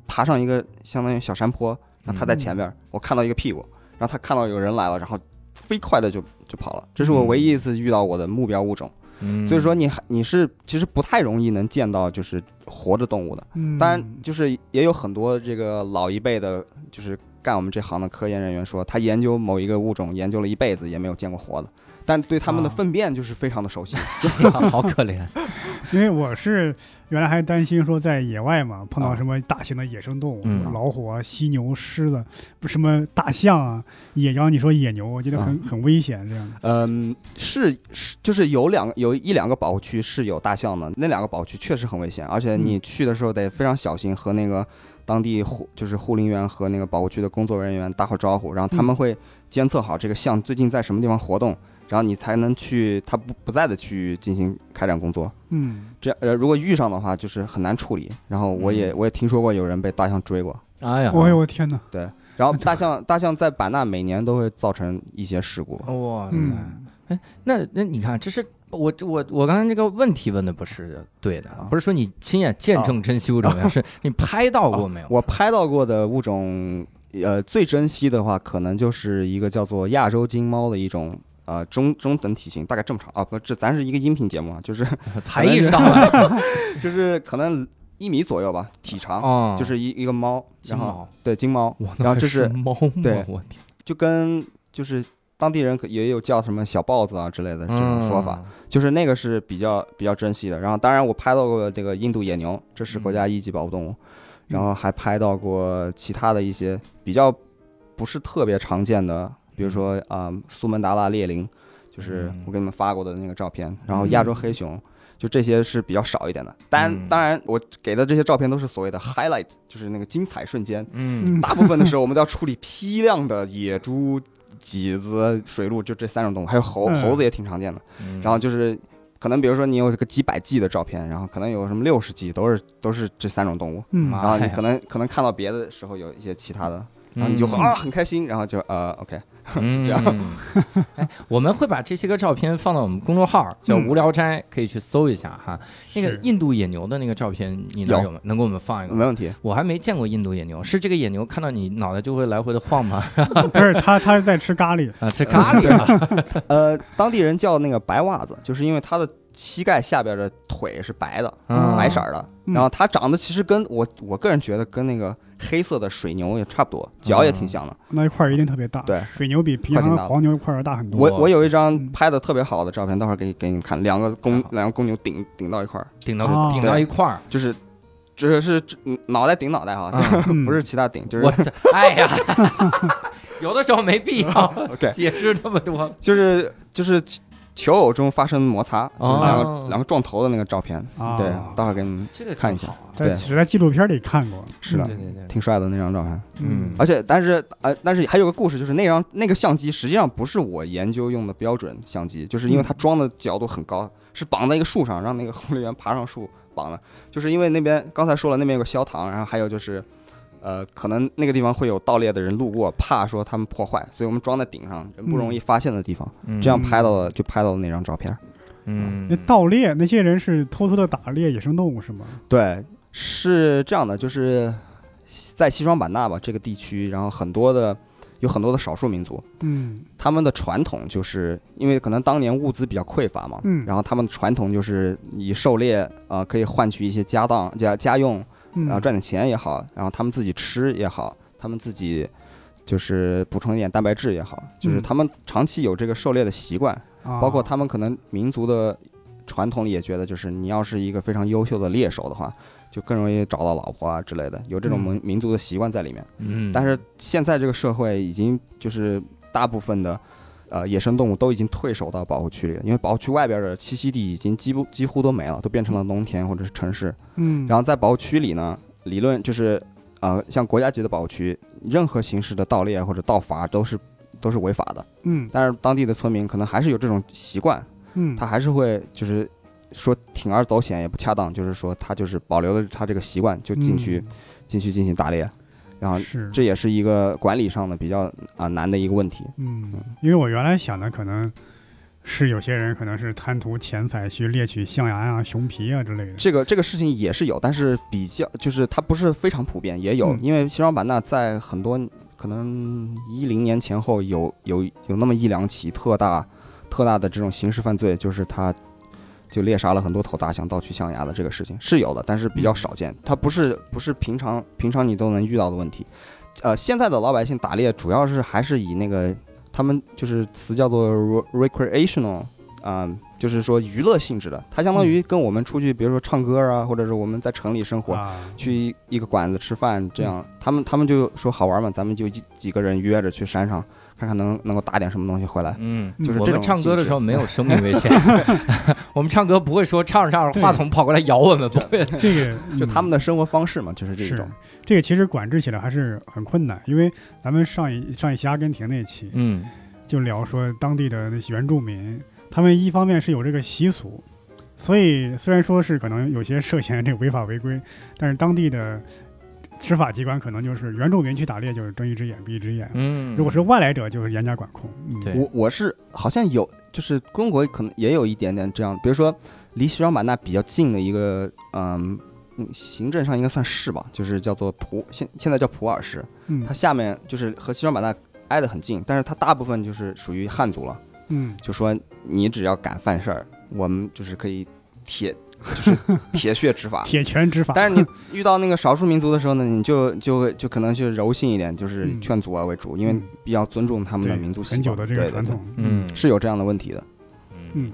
爬上一个相当于小山坡，然后他在前面，我看到一个屁股，然后他看到有人来了，然后飞快的就就跑了，这是我唯一一次遇到我的目标物种。嗯所以说你还你是其实不太容易能见到就是活着动物的。嗯当然，就是也有很多这个老一辈的，就是干我们这行的科研人员说，他研究某一个物种研究了一辈子也没有见过活的，但对他们的啊粪便就是非常的熟悉。<laughs> 好可怜。因为我是原来还担心说在野外嘛碰到啊什么大型的野生动物，嗯老虎啊、犀牛、狮子，不什么大象啊、野羊，你说野牛，我觉得很、很危险这样的。嗯，是是，就是有两有一两个保护区是有大象的，那两个保护区确实很危险，而且你去的时候得非常小心，和那个当地护就是护林员和那个保护区的工作人员打好招呼，然后他们会监测好这个象最近在什么地方活动，然后你才能去他不不在的区域进行开展工作。嗯，这样呃，如果遇上的话，就是很难处理。然后我也我也听说过有人被大象追过，哎呀，哎呦我天哪！然后大象大象在版纳每年都会造成一些事故。哇塞！嗯，那那你看，这是我我我刚才那个问题问的不是对的，啊不是说你亲眼见证珍稀物种呀，是你拍到过没有？我拍到过的物种，呃，最珍惜的话，可能就是一个叫做亚洲金猫的一种。呃，中中等体型，大概这么长啊，不，这咱是一个音频节目啊，就是 <laughs> 才意识到了就是可能一米左右吧，体长，哦，就是一一个猫，然后对金猫，然后这是猫吗？对我天，就跟就是当地人可也有叫什么小豹子啊之类的这种说法，嗯就是那个是比较比较珍惜的。然后当然我拍到过这个印度野牛，这是国家一级保护动物，然后还拍到过其他的一些比较不是特别常见的，比如说啊、苏门答腊猎羚，就是嗯。我给你们发过的那个照片，然后亚洲黑熊。就这些是比较少一点的，当然，嗯。当然，我给的这些照片都是所谓的 highlight，就是那个精彩瞬间。嗯。嗯大部分的时候，我们都要处理批量的野猪、麂子、水鹿，就这三种动物，还有猴，嗯。猴子也挺常见的。嗯，然后就是，可能比如说你有这个几百 G 的照片，然后可能有什么六十 G，都是都是这三种动物。然后你可能可能看到别的时候有一些其他的，然后你就嗯啊很开心，然后就呃 OK，嗯，这样 <laughs> 哎，我们会把这些个照片放到我们公众号，叫“嗯无聊斋”，可以去搜一下哈。那个是印度野牛的那个照片，你那儿有有吗？能给我们放一个吗？没问题。我还没见过印度野牛，是这个野牛看到你脑袋就会来回的晃吗？<laughs> 不是它它是在吃咖喱。啊，吃咖喱啊！<laughs> 呃，当地人叫那个白袜子，就是因为它的膝盖下边的腿是白的，嗯白色儿的。嗯然后它长得其实跟我我个人觉得跟那个黑色的水牛也差不多，脚也挺像的。那一块儿一定特别大，对，水牛比平块挺大的常黄牛一块儿要大很多。我我有一张嗯拍的特别好的照片，待会儿给给你们看，两个公两个公牛顶顶到一块儿，顶到哦顶到一块儿，就是只是嗯脑袋顶脑袋哈，不是其他顶，就是我这 <laughs> 哎呀，<laughs> 有的时候没必要 <laughs> 解释那么多。就是就是求偶中发生摩擦，就是两个、哦两个撞头的那个照片。啊，对，待会儿给你们看一下对。在只在纪录片里看过，是的对对对，挺帅的那张照片。嗯。而且，但是呃，但是还有个故事，就是那张那个相机实际上不是我研究用的标准相机，就是因为它装的角度很高，是绑在一个树上，让那个护理员爬上树绑的。就是因为那边刚才说了，那边有个消膛，然后还有就是，呃，可能那个地方会有盗猎的人路过，怕说他们破坏，所以我们装在顶上，人不容易发现的地方，嗯。这样拍到了就拍到了那张照片。嗯。那盗猎那些人是偷偷的打猎野生动物是吗？对，是这样的，就是在西双版纳吧这个地区，然后很多的有很多的少数民族，嗯。他们的传统就是因为可能当年物资比较匮乏嘛，嗯。然后他们的传统就是以狩猎啊、呃可以换取一些家当家家用，嗯，然后赚点钱也好，然后他们自己吃也好，他们自己就是补充一点蛋白质也好，就是嗯。他们长期有这个狩猎的习惯，啊。包括他们可能民族的传统里也觉得，就是你要是一个非常优秀的猎手的话，就更容易找到老婆啊之类的，有这种嗯。民民族的习惯在里面。嗯，但是现在这个社会已经就是大部分的呃野生动物都已经退守到保护区里了，因为保护区外边的栖息地已经几乎几乎都没了，都变成了农田或者是城市。嗯，然后在保护区里呢，理论就是呃像国家级的保护区，任何形式的盗猎或者盗伐都是都是违法的。嗯但是当地的村民可能还是有这种习惯，嗯，他还是会就是说铤而走险也不恰当，就是说他就是保留了他这个习惯，就进去、进去进行打猎，然后嗯是这也是一个管理上的比较啊、难的一个问题。嗯，因为我原来想的可能是有些人可能是贪图钱财去猎取象牙啊、熊皮啊之类的。这个这个事情也是有，但是比较就是它不是非常普遍，也有，嗯因为西双版纳在很多可能一零年前后有有有那么一两起特大特大的这种刑事犯罪，就是他就猎杀了很多头大象盗取象牙的这个事情是有的，但是比较少见，它不是不是平常平常你都能遇到的问题。呃，现在的老百姓打猎主要是还是以那个他们就是词叫做 re- recreational 啊、就是说娱乐性质的，它相当于跟我们出去，比如说唱歌啊，或者是我们在城里生活，啊，去一一个馆子吃饭，这样，他们他们就说好玩嘛，咱们就一几个人约着去山上，看看能能够打点什么东西回来。嗯，就是我们唱歌的时候没有生命危险，<laughs> <laughs> 我们唱歌不会说唱着唱着话筒跑过来咬我们，不会。这个就他们的的生活方式嘛，就是这种。这个其实管制起来还是很困难，因为咱们上一上一期阿根廷那期嗯就聊说当地的那些原住民，他们一方面是有这个习俗，所以虽然说是可能有些涉嫌这个违法违规，但是当地的执法机关可能就是原住民去打猎就是睁一只眼闭一只眼，嗯，如果是外来者就是严加管控。嗯，对我我是好像有，就是中国可能也有一点点这样，比如说离西双版纳比较近的一个，嗯。嗯行政上应该算市吧，就是叫做普现现在叫普洱市，嗯它下面就是和西双版纳挨得很近，但是它大部分就是属于汉族了。嗯就说你只要敢犯事儿，我们就是可以铁，就是铁血执法。<laughs> 铁拳执法。但是你遇到那个少数民族的时候呢，你就就就可能就柔性一点，就是嗯劝阻啊为主，因为嗯比较尊重他们的民族习惯很久的这个传统，嗯是有这样的问题的。嗯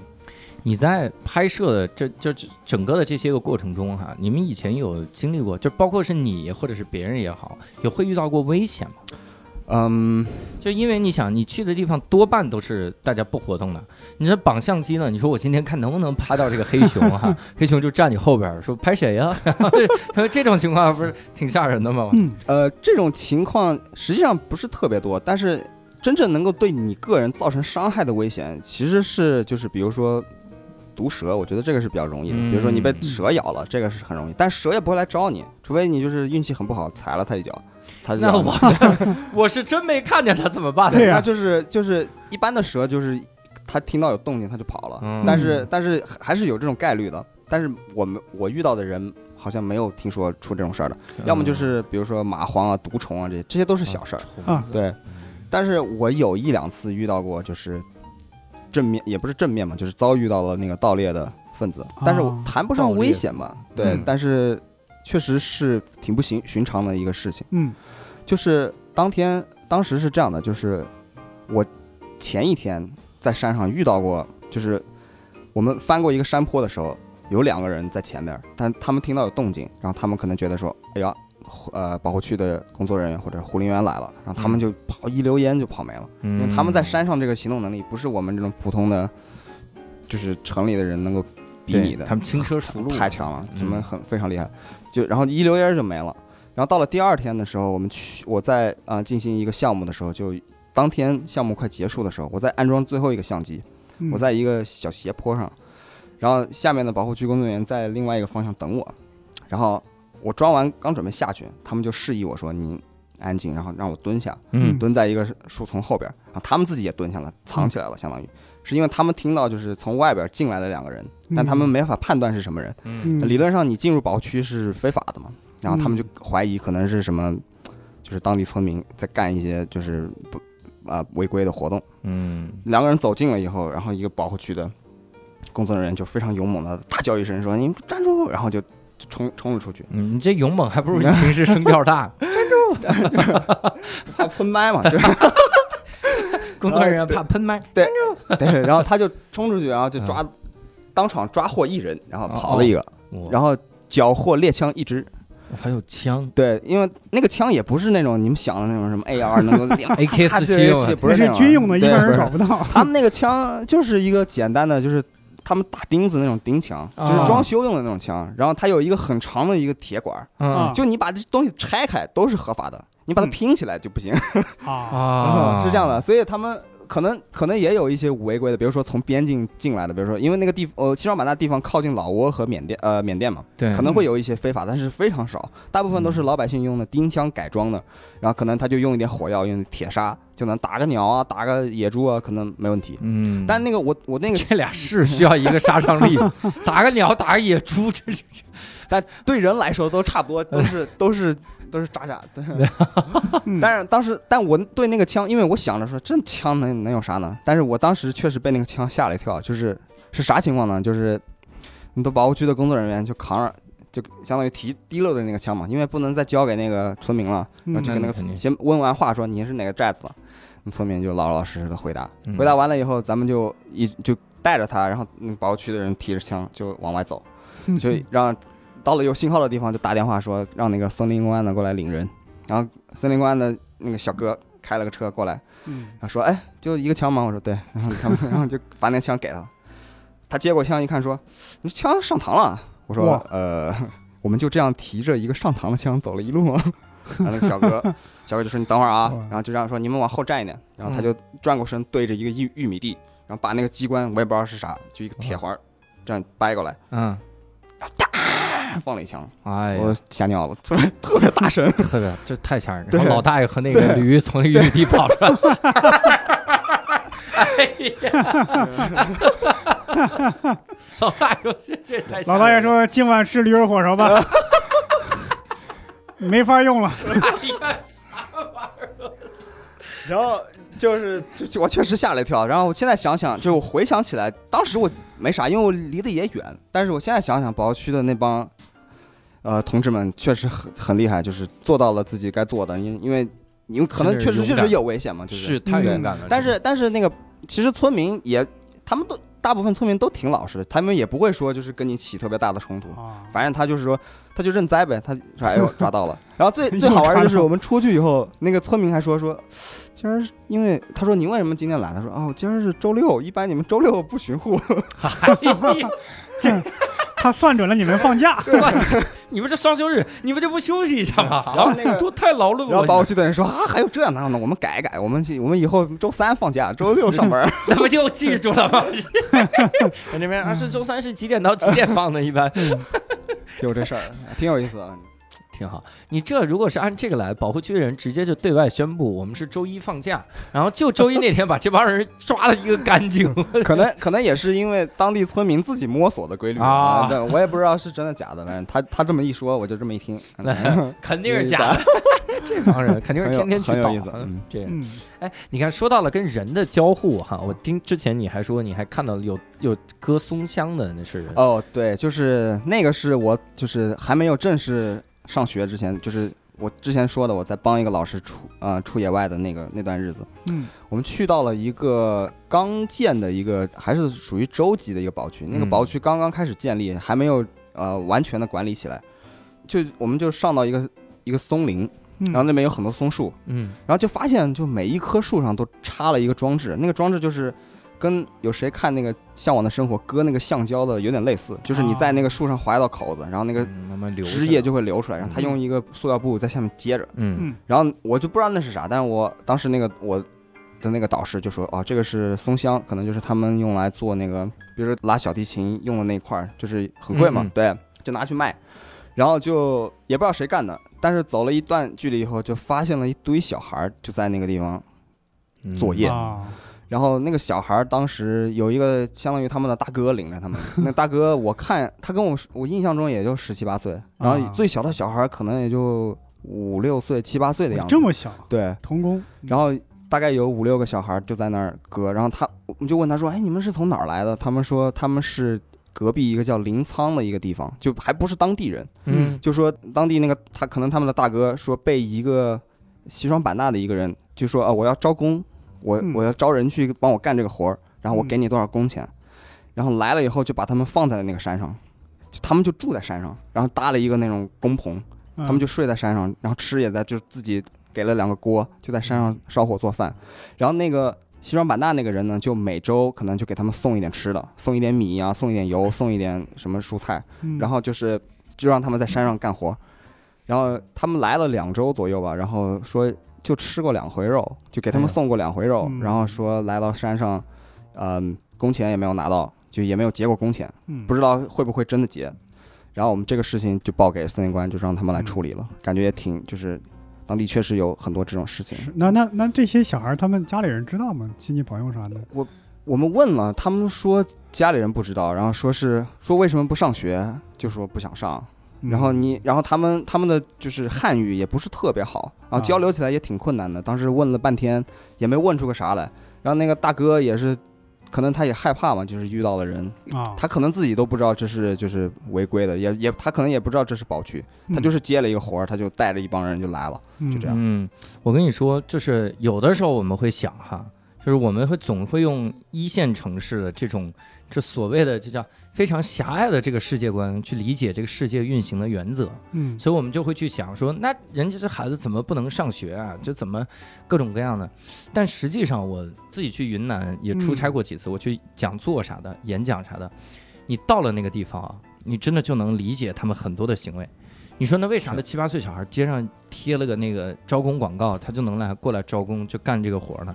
你在拍摄的这这这整个的这些个过程中哈，你们以前有经历过，就包括是你或者是别人也好，也会遇到过危险吗？嗯，就因为你想，你去的地方多半都是大家不活动的。你这绑相机呢？你说我今天看能不能拍到这个黑熊哈？<laughs> 黑熊就站你后边儿说拍谁呀、<laughs> 这种情况不是挺吓人的吗？嗯呃，这种情况实际上不是特别多，但是真正能够对你个人造成伤害的危险，其实是就是比如说毒蛇，我觉得这个是比较容易的。比如说你被嗯蛇咬了，这个是很容易，但蛇也不会来招你，除非你就是运气很不好踩了它一脚，那我我是真没看见他怎么办呢？对呀那就是就是一般的蛇就是它听到有动静它就跑了，嗯但是但是还是有这种概率的。但是我们我遇到的人好像没有听说出这种事儿的，要么就是比如说蚂蟥啊、毒虫啊这些，这些都是小事儿。啊对，但是我有一两次遇到过，就是正面也不是正面嘛，就是遭遇到了那个盗猎的分子，但是谈不上危险吧，对嗯，但是确实是挺不寻寻常的一个事情。嗯就是当天当时是这样的，就是我前一天在山上遇到过，就是我们翻过一个山坡的时候，有两个人在前面，但他们听到有动静，然后他们可能觉得说，哎呀，呃，保护区的工作人员或者护林员来了，然后他们就跑，一溜烟就跑没了，因因为他们在山上这个行动能力不是我们这种普通的就是城里的人能够比对拟的，他们轻车熟路，太强了，嗯他们很非常厉害。就然后一溜烟儿就没了。然后到了第二天的时候，我们去我在啊、呃进行一个项目的时候，就当天项目快结束的时候，我在安装最后一个相机，嗯。我在一个小斜坡上，然后下面的保护区工作人员在另外一个方向等我，然后我装完刚准备下去，他们就示意我说您安静，然后让我蹲下，嗯。蹲在一个树丛后边，然后他们自己也蹲下了，藏起来了，相当于。是因为他们听到就是从外边进来了两个人，但他们没法判断是什么人。理论上你进入保护区是非法的嘛，然后他们就怀疑可能是什么，就是当地村民在干一些就是不啊、违规的活动。嗯两个人走近了以后，然后一个保护区的工作人员就非常勇猛的大叫一声说：“你站住！”然后就就冲冲了出去，嗯，你这勇猛还不如你平时声调大。<laughs> 站住怕喷麦嘛，就是 <laughs> 工作人员怕喷麦，对对，然后他就冲出去，然后就抓，当场抓获一人，然后跑了一个，哇然后缴获猎枪一支。还有枪。对，因为那个枪也不是那种你们想的那种什么 AR 能够 <laughs> 连，AK 啪四七不是军用的，一般人找不到。<laughs> 他们那个枪就是一个简单的，就是他们打钉子那种钉枪，啊就是装修用的那种枪。然后它有一个很长的一个铁管，就你把这东西拆开都是合法的，你把它嗯。拼起来就不行。<laughs> 啊，啊，是这样的，所以他们可能可能也有一些违规的，比如说从边境进来的，比如说因为那个地呃西双版纳地方靠近老挝和缅甸呃缅甸嘛，对，可能会有一些非法，但是非常少，大部分都是老百姓用的钉枪改装的，然后可能他就用一点火药，用铁砂就能打个鸟啊，打个野猪啊，可能没问题。嗯，但那个我我那个，这俩是需要一个杀伤力，<laughs> 打个鸟，打个野猪，这这。但对人来说都差不多，都是都是都是渣渣。对 <laughs> 嗯但是当时，但我对那个枪，因为我想着说这枪能能有啥呢？但是我当时确实被那个枪吓了一跳，就是是啥情况呢？就是你都保护区的工作人员就扛着，就相当于提提溜的那个枪嘛，因为不能再交给那个村民了，然后就跟那那肯定个先问完话说你是哪个寨子的，那村民就老老实实的回答，嗯回答完了以后，咱们就一就带着他，然后那保护区的人提着枪就往外走，嗯就让到了有信号的地方就打电话说让那个森林公安的过来领人，然后森林公安的那个小哥开了个车过来，嗯然后说哎就一个枪吗？我说对，然后他们然后就把那枪给他，他接过枪一看说你枪上膛了，我说呃我们就这样提着一个上膛的枪走了一路吗？然后那个小哥 <laughs> 小哥就说你等会儿啊，然后就这样说你们往后站一点，然后他就转过身对着一个玉玉米地，然后把那个机关我也不知道是啥，就一个铁环这样掰过来。嗯，放了一枪，哎我，吓尿了，特别特别大声。特别这太吓人了。然后老大爷和那个驴从那个玉地跑出来，<laughs> <laughs> 哎呀，<laughs> 老大爷说这这太老大爷，说今晚吃驴肉火烧吧，没法用了。哎呀然后就是，就就我确实吓了一跳。然后我现在想想，就我回想起来，当时我没啥，因为我离得也远。但是我现在想想，保区的那帮呃同志们确实很很厉害，就是做到了自己该做的。因因为因为可能确实确实有危险嘛，就是是太勇敢了。但是但是那个其实村民也，他们都大部分村民都挺老实的，他们也不会说就是跟你起特别大的冲突。啊，反正他就是说，他就认栽呗。他说：“哎呦，抓到了。<laughs> ”然后最最好玩的就是我们出去以后，那个村民还说说，今儿因为他说您为什么今天来？他说哦，今儿是周六，一般你们周六不巡户。<laughs> <laughs> 哎呀他算准了你们放假，<laughs> 算了，<laughs> 你们这双休日，你们这不休息一下吗？然后那个 <laughs> 都太劳碌了，然后把我记得人说啊，还有这样的，那我们改一改，我们我们以后周三放假，周六上班。那不就记住了吗？在那边啊，是周三是几点到几点放的？一般有这事儿，挺有意思的。挺好。你这如果是按这个来，保护区的人直接就对外宣布，我们是周一放假，然后就周一那天把这帮人抓了一个干净。<laughs> 可能可能也是因为当地村民自己摸索的规律啊对我也不知道是真的假的，反正他他这么一说，我就这么一听。<laughs> 肯定是假的，<laughs> 这帮人肯定是天天去倒很有意思。嗯这样，嗯，哎，你看，说到了跟人的交互哈，我听之前你还说你还看到有有割松香的，那是哦，对，就是那个是我就是还没有正式上学之前，就是我之前说的，我在帮一个老师出呃出野外的那个那段日子，嗯，我们去到了一个刚建的一个还是属于州级的一个保区，那个嗯。保区刚刚开始建立，还没有呃完全的管理起来，就我们就上到一个一个松林，嗯。然后那边有很多松树，嗯。然后就发现就每一棵树上都插了一个装置，那个装置就是跟有谁看那个《向往的生活》割那个橡胶的有点类似，就是你在那个树上划一道口子，然后那个嗯慢慢流汁液就会流出来，然后他嗯用一个塑料布在下面接着，嗯。嗯然后我就不知道那是啥，但是我当时那个我的那个导师就说，哦，这个是松香，可能就是他们用来做那个，比如说拉小提琴用的那块儿，就是很贵嘛，对，就拿去卖，然后就也不知道谁干的，但是走了一段距离以后，就发现了一堆小孩儿就在那个地方，嗯作业。啊，然后那个小孩儿当时有一个相当于他们的大哥领着他们，<laughs> 那大哥我看他跟我我印象中也就十七八岁，然后啊最小的小孩儿可能也就五六岁七八岁的样子，这么小，对，童工，然后大概有五六个小孩就在那儿割，然后他我们就问他说：“哎，你们是从哪儿来的？”他们说他们是隔壁一个叫临沧的一个地方，就还不是当地人，嗯。就说当地那个他可能他们的大哥说被一个西双版纳的一个人就说啊我要招工，我嗯我要招人去帮我干这个活儿，然后我给你多少工钱，然后来了以后就把他们放在了那个山上，就他们就住在山上，然后搭了一个那种工棚。他他们就睡在山上，然后吃也在就自己给了两个锅，就在山上烧火做饭。然后那个西双版纳那个人呢，就每周可能就给他们送一点吃的，送一点米啊，送一点油，送一点什么蔬菜，嗯然后就是就让他们在山上干活。然后他们来了两周左右吧，然后说就吃过两回肉，就给他们送过两回肉，嗯然后说来到山上，嗯，工钱也没有拿到，就也没有结过工钱。嗯不知道会不会真的结。然后我们这个事情就报给森林官，就让他们来处理了。感觉也挺，就是当地确实有很多这种事情。那那那这些小孩儿他们家里人知道吗？亲戚朋友啥的？我我们问了，他们说家里人不知道，然后说是说为什么不上学，就说不想上。嗯然后你，然后他们他们的就是汉语也不是特别好，然后啊交流起来也挺困难的。当时问了半天，也没问出个啥来。然后那个大哥也是，可能他也害怕嘛，就是遇到了人，啊，他可能自己都不知道这是就是违规的，也也他可能也不知道这是保区，他嗯就是接了一个活儿，他就带着一帮人就来了。就这样嗯，我跟你说，就是有的时候我们会想哈，就是我们会总会用一线城市的这种这所谓的就叫非常狭隘的这个世界观去理解这个世界运行的原则，嗯所以我们就会去想说，那人家这孩子怎么不能上学啊？这怎么各种各样的？但实际上我自己去云南也出差过几次，我去讲座啥的、演讲啥的，你到了那个地方啊，你真的就能理解他们很多的行为。你说那为啥那七八岁小孩街上贴了个那个招工广告，他就能来过来招工就干这个活呢？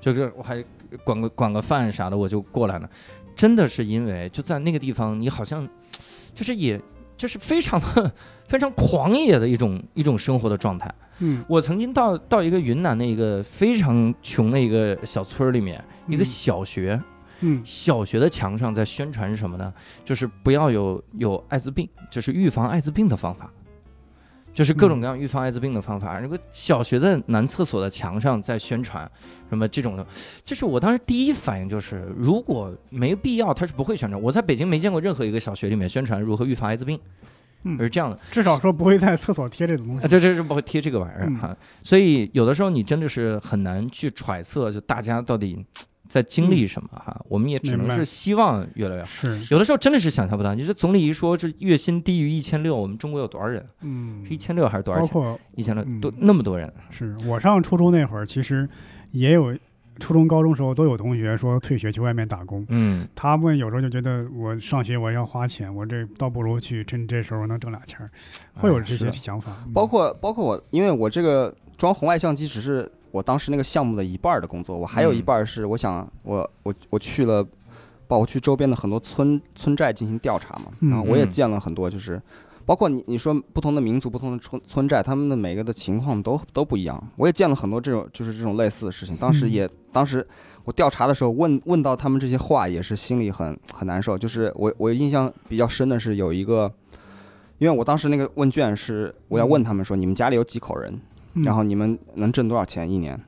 就是我还管个管个饭啥的，我就过来了。真的是因为就在那个地方，你好像 <tsk> 就是也就是非常的 <laughs> 非常狂野的一种一种生活的状态。嗯我曾经到到一个云南的一个非常穷的一个小村儿里面，一个嗯小学，嗯小学的墙上在宣传什么呢？就是不要有有艾滋病，就是预防艾滋病的方法，就是各种各样预防艾滋病的方法。那个小学的男厕所的墙上在宣传什么这种的，就是我当时第一反应就是，如果没必要，他是不会宣传。我在北京没见过任何一个小学里面宣传如何预防艾滋病，嗯是这样的。至少说不会在厕所贴这种东啊，西。这这是不会贴这个玩意儿嗯哈，所以有的时候你真的是很难去揣测，就大家到底在经历什么哈。我们也只能是希望越来越好。是，有的时候真的是想象不到，你说总理一说这月薪低于一千六，我们中国有多少人？嗯是一，千六还是多少钱？包括一千六嗯多那么多人，是我上初中那会儿，其实也有初中、高中时候都有同学说退学去外面打工。嗯他们有时候就觉得我上学我要花钱，我这倒不如去趁这时候能挣俩钱儿，会有这些想法。嗯包括包括我，因为我这个装红外相机只是我当时那个项目的一半儿的工作，我还有一嗯半儿是我想我我我去了，包括去周边的很多村村寨进行调查嘛，嗯然后我也嗯见了很多，就是包括你你说不同的民族、不同的村村寨，他们的每个的情况都都不一样。我也见了很多这种就是这种类似的事情。当时嗯也、当时我调查的时候问问到他们这些话，也是心里很很难受。就是我我印象比较深的是有一个，因为我当时那个问卷是我要问他们说、你们家里有几口人，嗯然后你们能挣多少钱一年？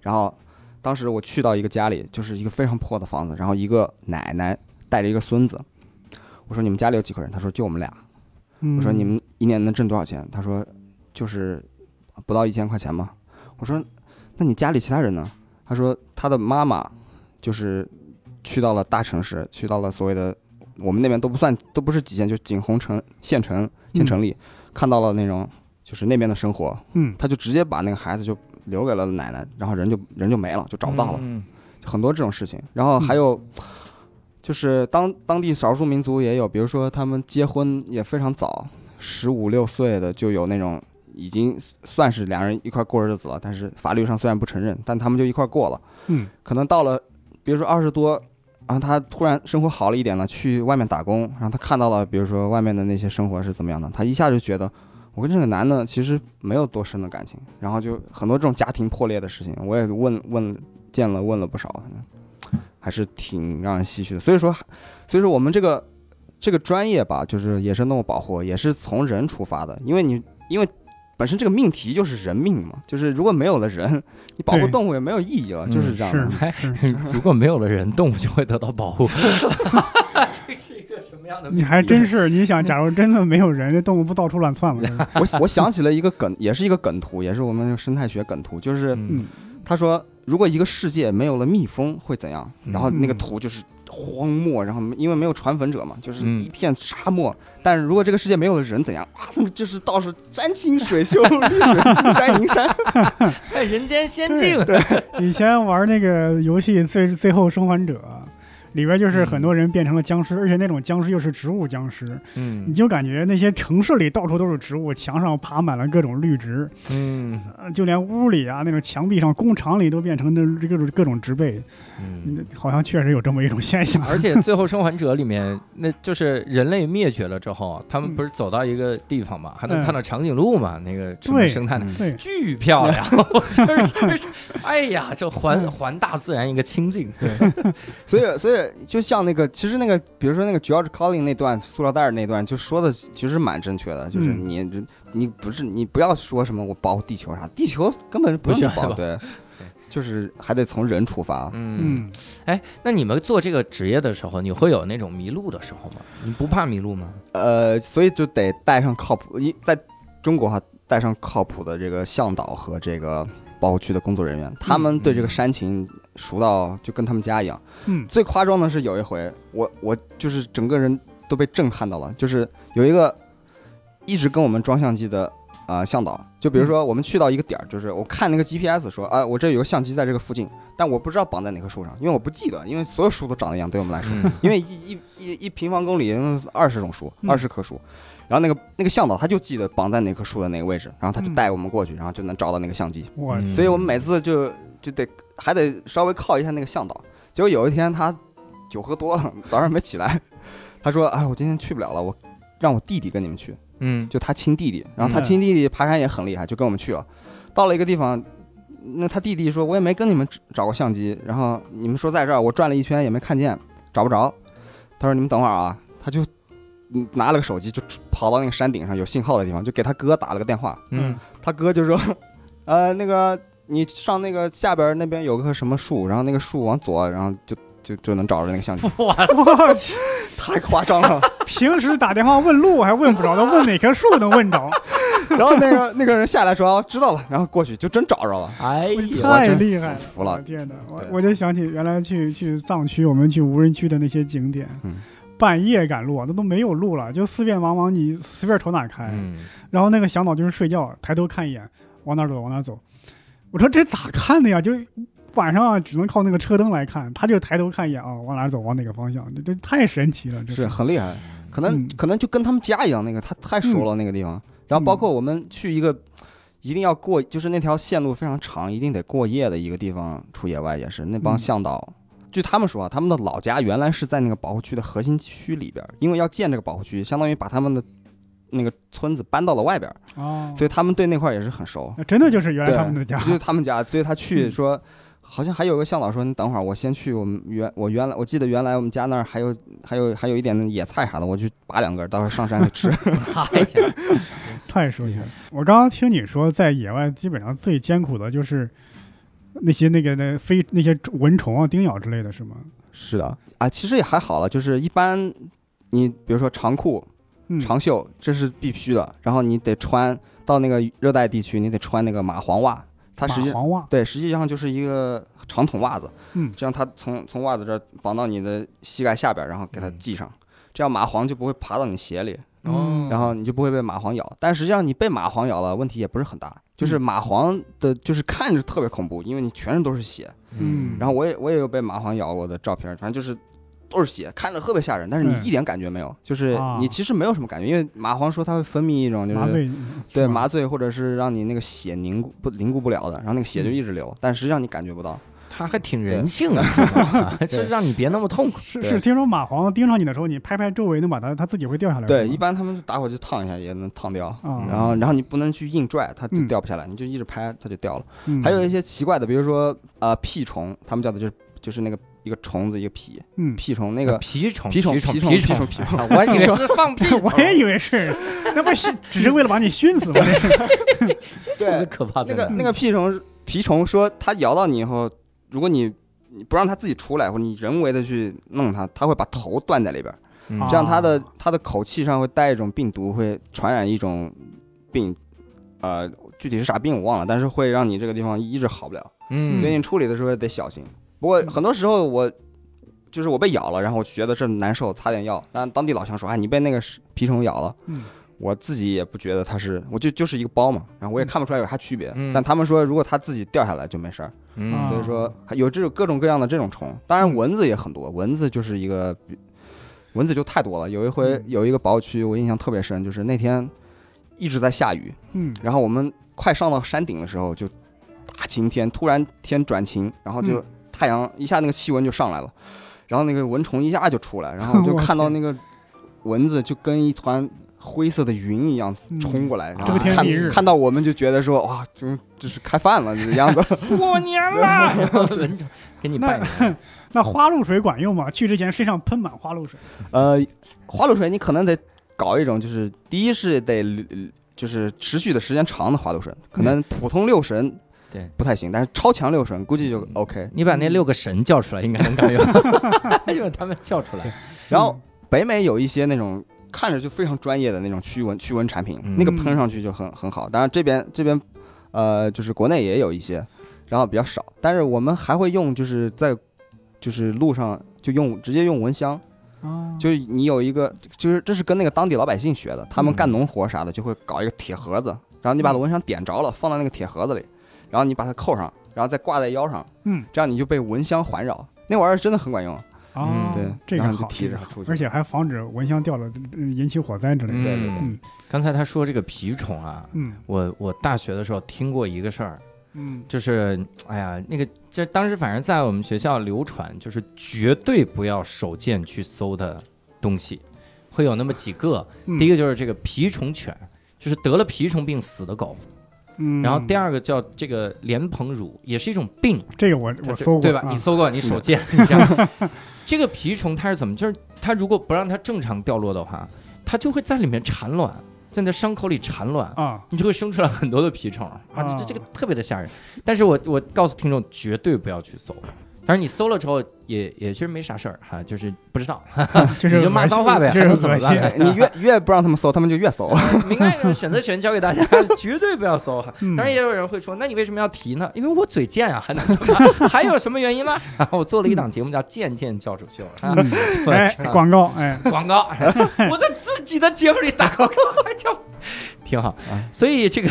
然后当时我去到一个家里，就是一个非常破的房子，然后一个奶奶带着一个孙子。我说你们家里有几口人？他说就我们俩。嗯我说你们一年能挣多少钱？他说就是不到一千块钱嘛。我说那你家里其他人呢？他说他的妈妈就是去到了大城市，去到了所谓的我们那边都不算都不是几线，就景洪城县城县城里、看到了那种就是那边的生活，嗯他就直接把那个孩子就留给了奶奶，然后人就人就没了，就找不到了。嗯很多这种事情。然后还有就是当当地少数民族也有，比如说他们结婚也非常早，十五六岁的就有那种已经算是两人一块过日子了，但是法律上虽然不承认，但他们就一块过了。嗯，可能到了比如说二十多，然后他突然生活好了一点了，去外面打工，然后他看到了比如说外面的那些生活是怎么样的，他一下就觉得。我跟这个男的其实没有多深的感情，然后就很多这种家庭破裂的事情，我也问问见了问了不少，还是挺让人唏嘘的。所以说，所以说我们这个这个专业吧，就是野生动物保护，也是从人出发的，因为你因为本身这个命题就是人命嘛，就是如果没有了人，你保护动物也没有意义了，就是这样是，<laughs> 如果没有了人，动物就会得到保护。<laughs> <laughs> 什么样的？你还真是，你想，假如真的没有人，这动物不到处乱窜吗？我我想起了一个梗，也是一个梗图，也是我们生态学梗图，就是嗯嗯，他说，如果一个世界没有了蜜蜂会怎样？然后那个嗯图就是荒漠，然后因为没有传粉者嘛，就是嗯一片沙漠。但是如果这个世界没有了人怎样？哇，他们就是到处山清水秀，绿水青山 <laughs> 银山。<laughs> 哎人间仙境。对以前玩那个游戏《最最后生还者》，里边就是很多人变成了僵尸，而且那种僵尸又是植物僵尸，嗯你嗯就感觉那些城市里到处都是植物，墙上爬满了各种绿植，嗯呃就连屋里啊那种墙壁上、工厂里都变成那各种各种植被，嗯。嗯好像确实有这么一种现象。而且《最后生还者》里面，那就是人类灭绝了之后，他们嗯不是走到一个地方嘛，还能嗯看到长颈鹿嘛？那个什么对生态的，巨漂亮，<laughs> 就是就是，哎呀，就还嗯还大自然一个清净。对，所以，所以就像那个，其实那个，比如说那个 George Collin 那段塑料袋儿那段，就说的其实蛮正确的，就是嗯你你不是你不要说什么我保护地球啥，地球根本不需要保，不需要对，就是还得从人出发。嗯，嗯，哎，那你们做这个职业的时候，你会有那种迷路的时候吗？你不怕迷路吗？呃，所以就得带上靠谱，一在中国哈，带上靠谱的这个向导和这个保护区的工作人员，他们对这个山情熟到就跟他们家一样。嗯。最夸张的是有一回，我我就是整个人都被震撼到了，就是有一个一直跟我们装相机的啊、呃向导，就比如说我们去到一个点儿，就是我看那个 GPS 说啊、我这有个相机在这个附近，但我不知道绑在哪棵树上，因为我不记得，因为所有树都长得一样，对我们来说。嗯。因为一一一一平方公里二十种树，嗯。二十棵树，然后那个那个向导他就记得绑在哪棵树的哪个位置，然后他就嗯。带我们过去，然后就能找到那个相机，所以我们每次就就得还得稍微靠一下那个向导。结果有一天他酒喝多了，早上没起来，他说：“哎，我今天去不了了，我让我弟弟跟你们去。”嗯就他亲弟弟，然后他嗯亲弟弟爬山也很厉害，就跟我们去了。到了一个地方，那他弟弟说：“我也没跟你们找过相机，然后你们说在这儿，我转了一圈也没看见，找不着。”他说：“你们等会儿啊。”他就嗯拿了个手机，就跑到那个山顶上有信号的地方，就给他哥打了个电话。嗯他哥就说：“呃，那个你上那个下边那边有个什么树，然后那个树往左，然后就就就能找着那个相机。<laughs> 哇，我去，太夸张了。平时打电话问路还问不着，他问哪棵树能问着，<laughs> 然后那个那个人下来说：“哦知道了。”然后过去就真找着了。哎呀，太真厉害了，服了我天哪！我我就想起原来去去藏区，我们去无人区的那些景点，嗯半夜赶路，那都没有路了，就四面茫茫，你随便朝哪开。嗯然后那个向导就是睡觉，抬头看一眼，往哪儿走往哪儿走。我说这咋看的呀？就晚上啊只能靠那个车灯来看，他就抬头看一眼啊，往哪儿走往哪个方向，这这太神奇了，这是很厉害，可能、嗯可能就跟他们家一样，那个他太熟了那个地方。然后包括我们去一个一定要过，就是那条线路非常长，一定得过夜的一个地方出野外也是，那帮嗯向导。据他们说啊，他们的老家原来是在那个保护区的核心区里边儿，因为要建这个保护区，相当于把他们的那个村子搬到了外边所以他们对那块儿也是很熟。那真的就是原来对，他们的家，就是他们家，所以他去嗯说，好像还有个向导说，你等会儿，我先去我们原我原来我记得原来我们家那儿还有还有还有一点野菜啥的，我去拔两根儿，待会儿上山去吃。<laughs> 哎呀，太熟悉了。我刚刚听你说，在野外基本上最艰苦的就是那些那个那飞那些蚊虫啊、叮咬之类的，是吗？是的，啊，其实也还好了，就是一般你比如说长裤、嗯，长袖，这是必须的，然后你得穿到那个热带地区，你得穿那个蚂蟥袜，它实际对，实际上就是一个长筒袜子，嗯。这样它从从袜子这儿绑到你的膝盖下边儿，然后给它嗯。系上，这样蚂蟥就不会爬到你鞋里。哦。嗯然后你就不会被蚂蟥咬。但实际上你被蚂蟥咬了，问题也不是很大，就是蚂蟥的，就是看着特别恐怖，因为你全身都是血。嗯。然后我也我也有被蚂蟥咬过的照片，反正就是都是血，看着特别吓人，但是你嗯一点感觉没有，就是啊你其实没有什么感觉，因为蚂蟥说它会分泌一种就是麻醉对麻醉或者是让你那个血凝固不凝固不了的，然后那个血就一直流，但实际上你感觉不到。它还挺人性啊，是 <laughs> 让你别那么痛苦。是是，听说蚂蟥盯上你的时候，你拍拍周围能把它，它自己会掉下来。对，一般他们打火机烫一下也能烫掉。啊，然后，然后你不能去硬拽，它就嗯掉不下来，你就一直拍，它就掉了。嗯还有一些奇怪的，比如说呃屁虫，他们叫的就是就是那个一个虫子一个蜱，嗯，蜱虫那个蜱虫，蜱虫蜱虫，蜱虫蜱蜱虫 <laughs> 蜱虫啊我以为是放屁，<laughs> 我也以为是，那不是只是为了把你熏死吗？<laughs> 这是虫子可怕在哪那个那个蜱虫蜱虫说它咬到你以后，如果你你不让它自己出来，或者你人为的去弄它，它会把头断在里边，这样它的它的口气上会带一种病毒，会传染一种病，呃，具体是啥病我忘了，但是会让你这个地方一直好不了，嗯，所以你处理的时候得小心。不过很多时候我。就是我被咬了，然后我觉得这难受，擦点药。但当地老乡说：“哎，你被那个蜱虫咬了。”嗯我自己也不觉得它是，我就就是一个包嘛，然后我也看不出来有啥区别。嗯但他们说，如果它自己掉下来就没事儿，嗯啊所以说有这种各种各样的这种虫。当然蚊子也很多，蚊子就是一个比蚊子就太多了。有一回嗯有一个保护区，我印象特别深，就是那天一直在下雨，嗯然后我们快上到山顶的时候，就大晴天，突然天转晴，然后就嗯太阳一下那个气温就上来了，然后那个蚊虫一下就出来，然后 <laughs> 就看到那个蚊子就跟一团灰色的云一样嗯冲过来，然后看看到我们就觉得说哇，这这是开饭了这样子。过年了，给你拜年。那花露水管用吗？去之前身上喷满花露水。呃，花露水你可能得搞一种，就是第一是得呃就是持续的时间长的花露水，可能普通六神对不太行，但是超强六神估计就 OK。你把那六个神叫出来，应该能管用，<laughs> 就把他们叫出来。<laughs> 然后北美有一些那种看着就非常专业的那种驱蚊驱蚊产品，嗯那个喷上去就很很好。当然这边这边呃就是国内也有一些，然后比较少，但是我们还会用就是在就是路上就用直接用蚊香。啊，就是你有一个，就是这是跟那个当地老百姓学的，他们嗯干农活啥的就会搞一个铁盒子，然后你把蚊香点着了，放到那个铁盒子里，然后你把它扣上，然后再挂在腰上，嗯。这样你就被蚊香环绕。那玩意儿真的很管用，啊，对这个好，然后就提着出去。而且还防止蚊香掉了呃引起火灾之类的。对对嗯。刚才他说这个蜱虫啊，嗯。我我大学的时候听过一个事儿，嗯。就是哎呀，那个这当时反正在我们学校流传，就是绝对不要手贱去搜的东西，会有那么几个。嗯，第一个就是这个蜱虫犬，就是得了蜱虫病死的狗。嗯，然后第二个叫这个莲蓬乳，也是一种病，这个我我搜过，对吧？啊你搜过，你手贱，你这样。这个蜱虫它是怎么？就是它如果不让它正常掉落的话，它就会在里面产卵，在你的伤口里产卵。啊，你就会生出来很多的蜱虫啊，啊这这个特别的吓人。但是我我告诉听众，绝对不要去搜。但是你搜了之后也也其实没啥事儿哈，就是不知道，<laughs> 就是你就骂脏话呗这是还能怎么办恶心。哎你越 <laughs> 越不让他们搜，他们就越搜。明白的选择权交给大家，绝对不要搜当然也有人会说，那你为什么要提呢？因为我嘴贱啊，还能怎么办？<laughs> 还有什么原因吗？然后我做了一档节目叫《贱贱教主秀》啊，嗯哎，广告哎，广告，我在自己的节目里打广告，还叫挺好啊。所以这个，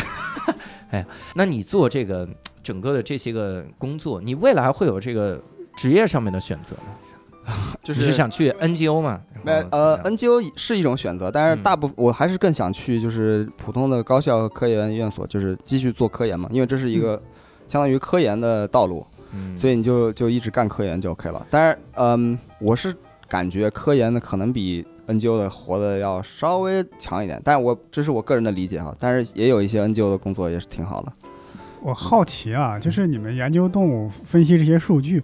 哎呀，那你做这个整个的这些个工作，你未来会有这个职业上面的选择吗？<laughs> 就你是想去 NGO 吗？没呃，NGO 是一种选择，但是嗯大部分我还是更想去就是普通的高校和科研院所，就是继续做科研嘛，因为这是一个相当于科研的道路，嗯，所以你就就一直干科研就 OK 了。但是嗯，我是感觉科研的可能比 NGO 的活的要稍微强一点，但是我这是我个人的理解哈，但是也有一些 NGO 的工作也是挺好的。我好奇啊，就是你们研究动物分析这些数据，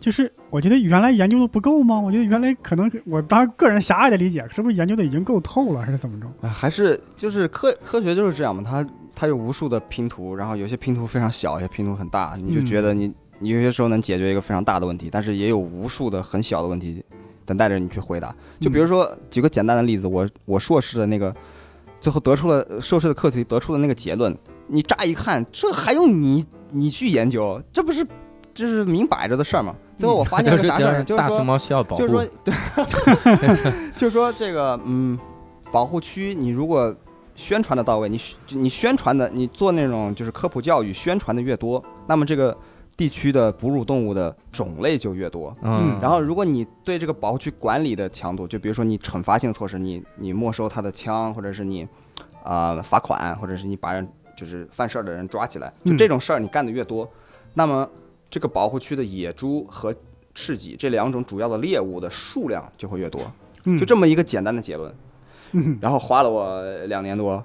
就是我觉得原来研究的不够吗？我觉得原来可能我当然个人狭隘的理解，是不是研究的已经够透了，还是怎么着？啊，还是就是科科学就是这样嘛，它它有无数的拼图，然后有些拼图非常小，有些拼图很大，你就觉得你你有些时候能解决一个非常大的问题，但是也有无数的很小的问题等待着你去回答。就比如说举个简单的例子，我我硕士的那个最后得出了硕士的课题得出的那个结论，你乍一看这还用你你去研究，这不是这是明摆着的事儿吗？最后我发现个 <laughs> 啥事儿，就是说大熊猫需要保护，就是说，对，<laughs> 就是说这个，嗯，保护区，你如果宣传的到位，你宣你宣传的，你做那种就是科普教育宣传的越多，那么这个地区的哺乳动物的种类就越多。嗯，然后，如果你对这个保护区管理的强度，就比如说你惩罚性措施，你你没收他的枪，或者是你啊、罚款，或者是你把人就是犯事儿的人抓起来，就嗯这种事儿你干的越多，那么这个保护区的野猪和赤麂这两种主要的猎物的数量就会越多，嗯就这么一个简单的结论。嗯 <laughs> 然后花了我两年多，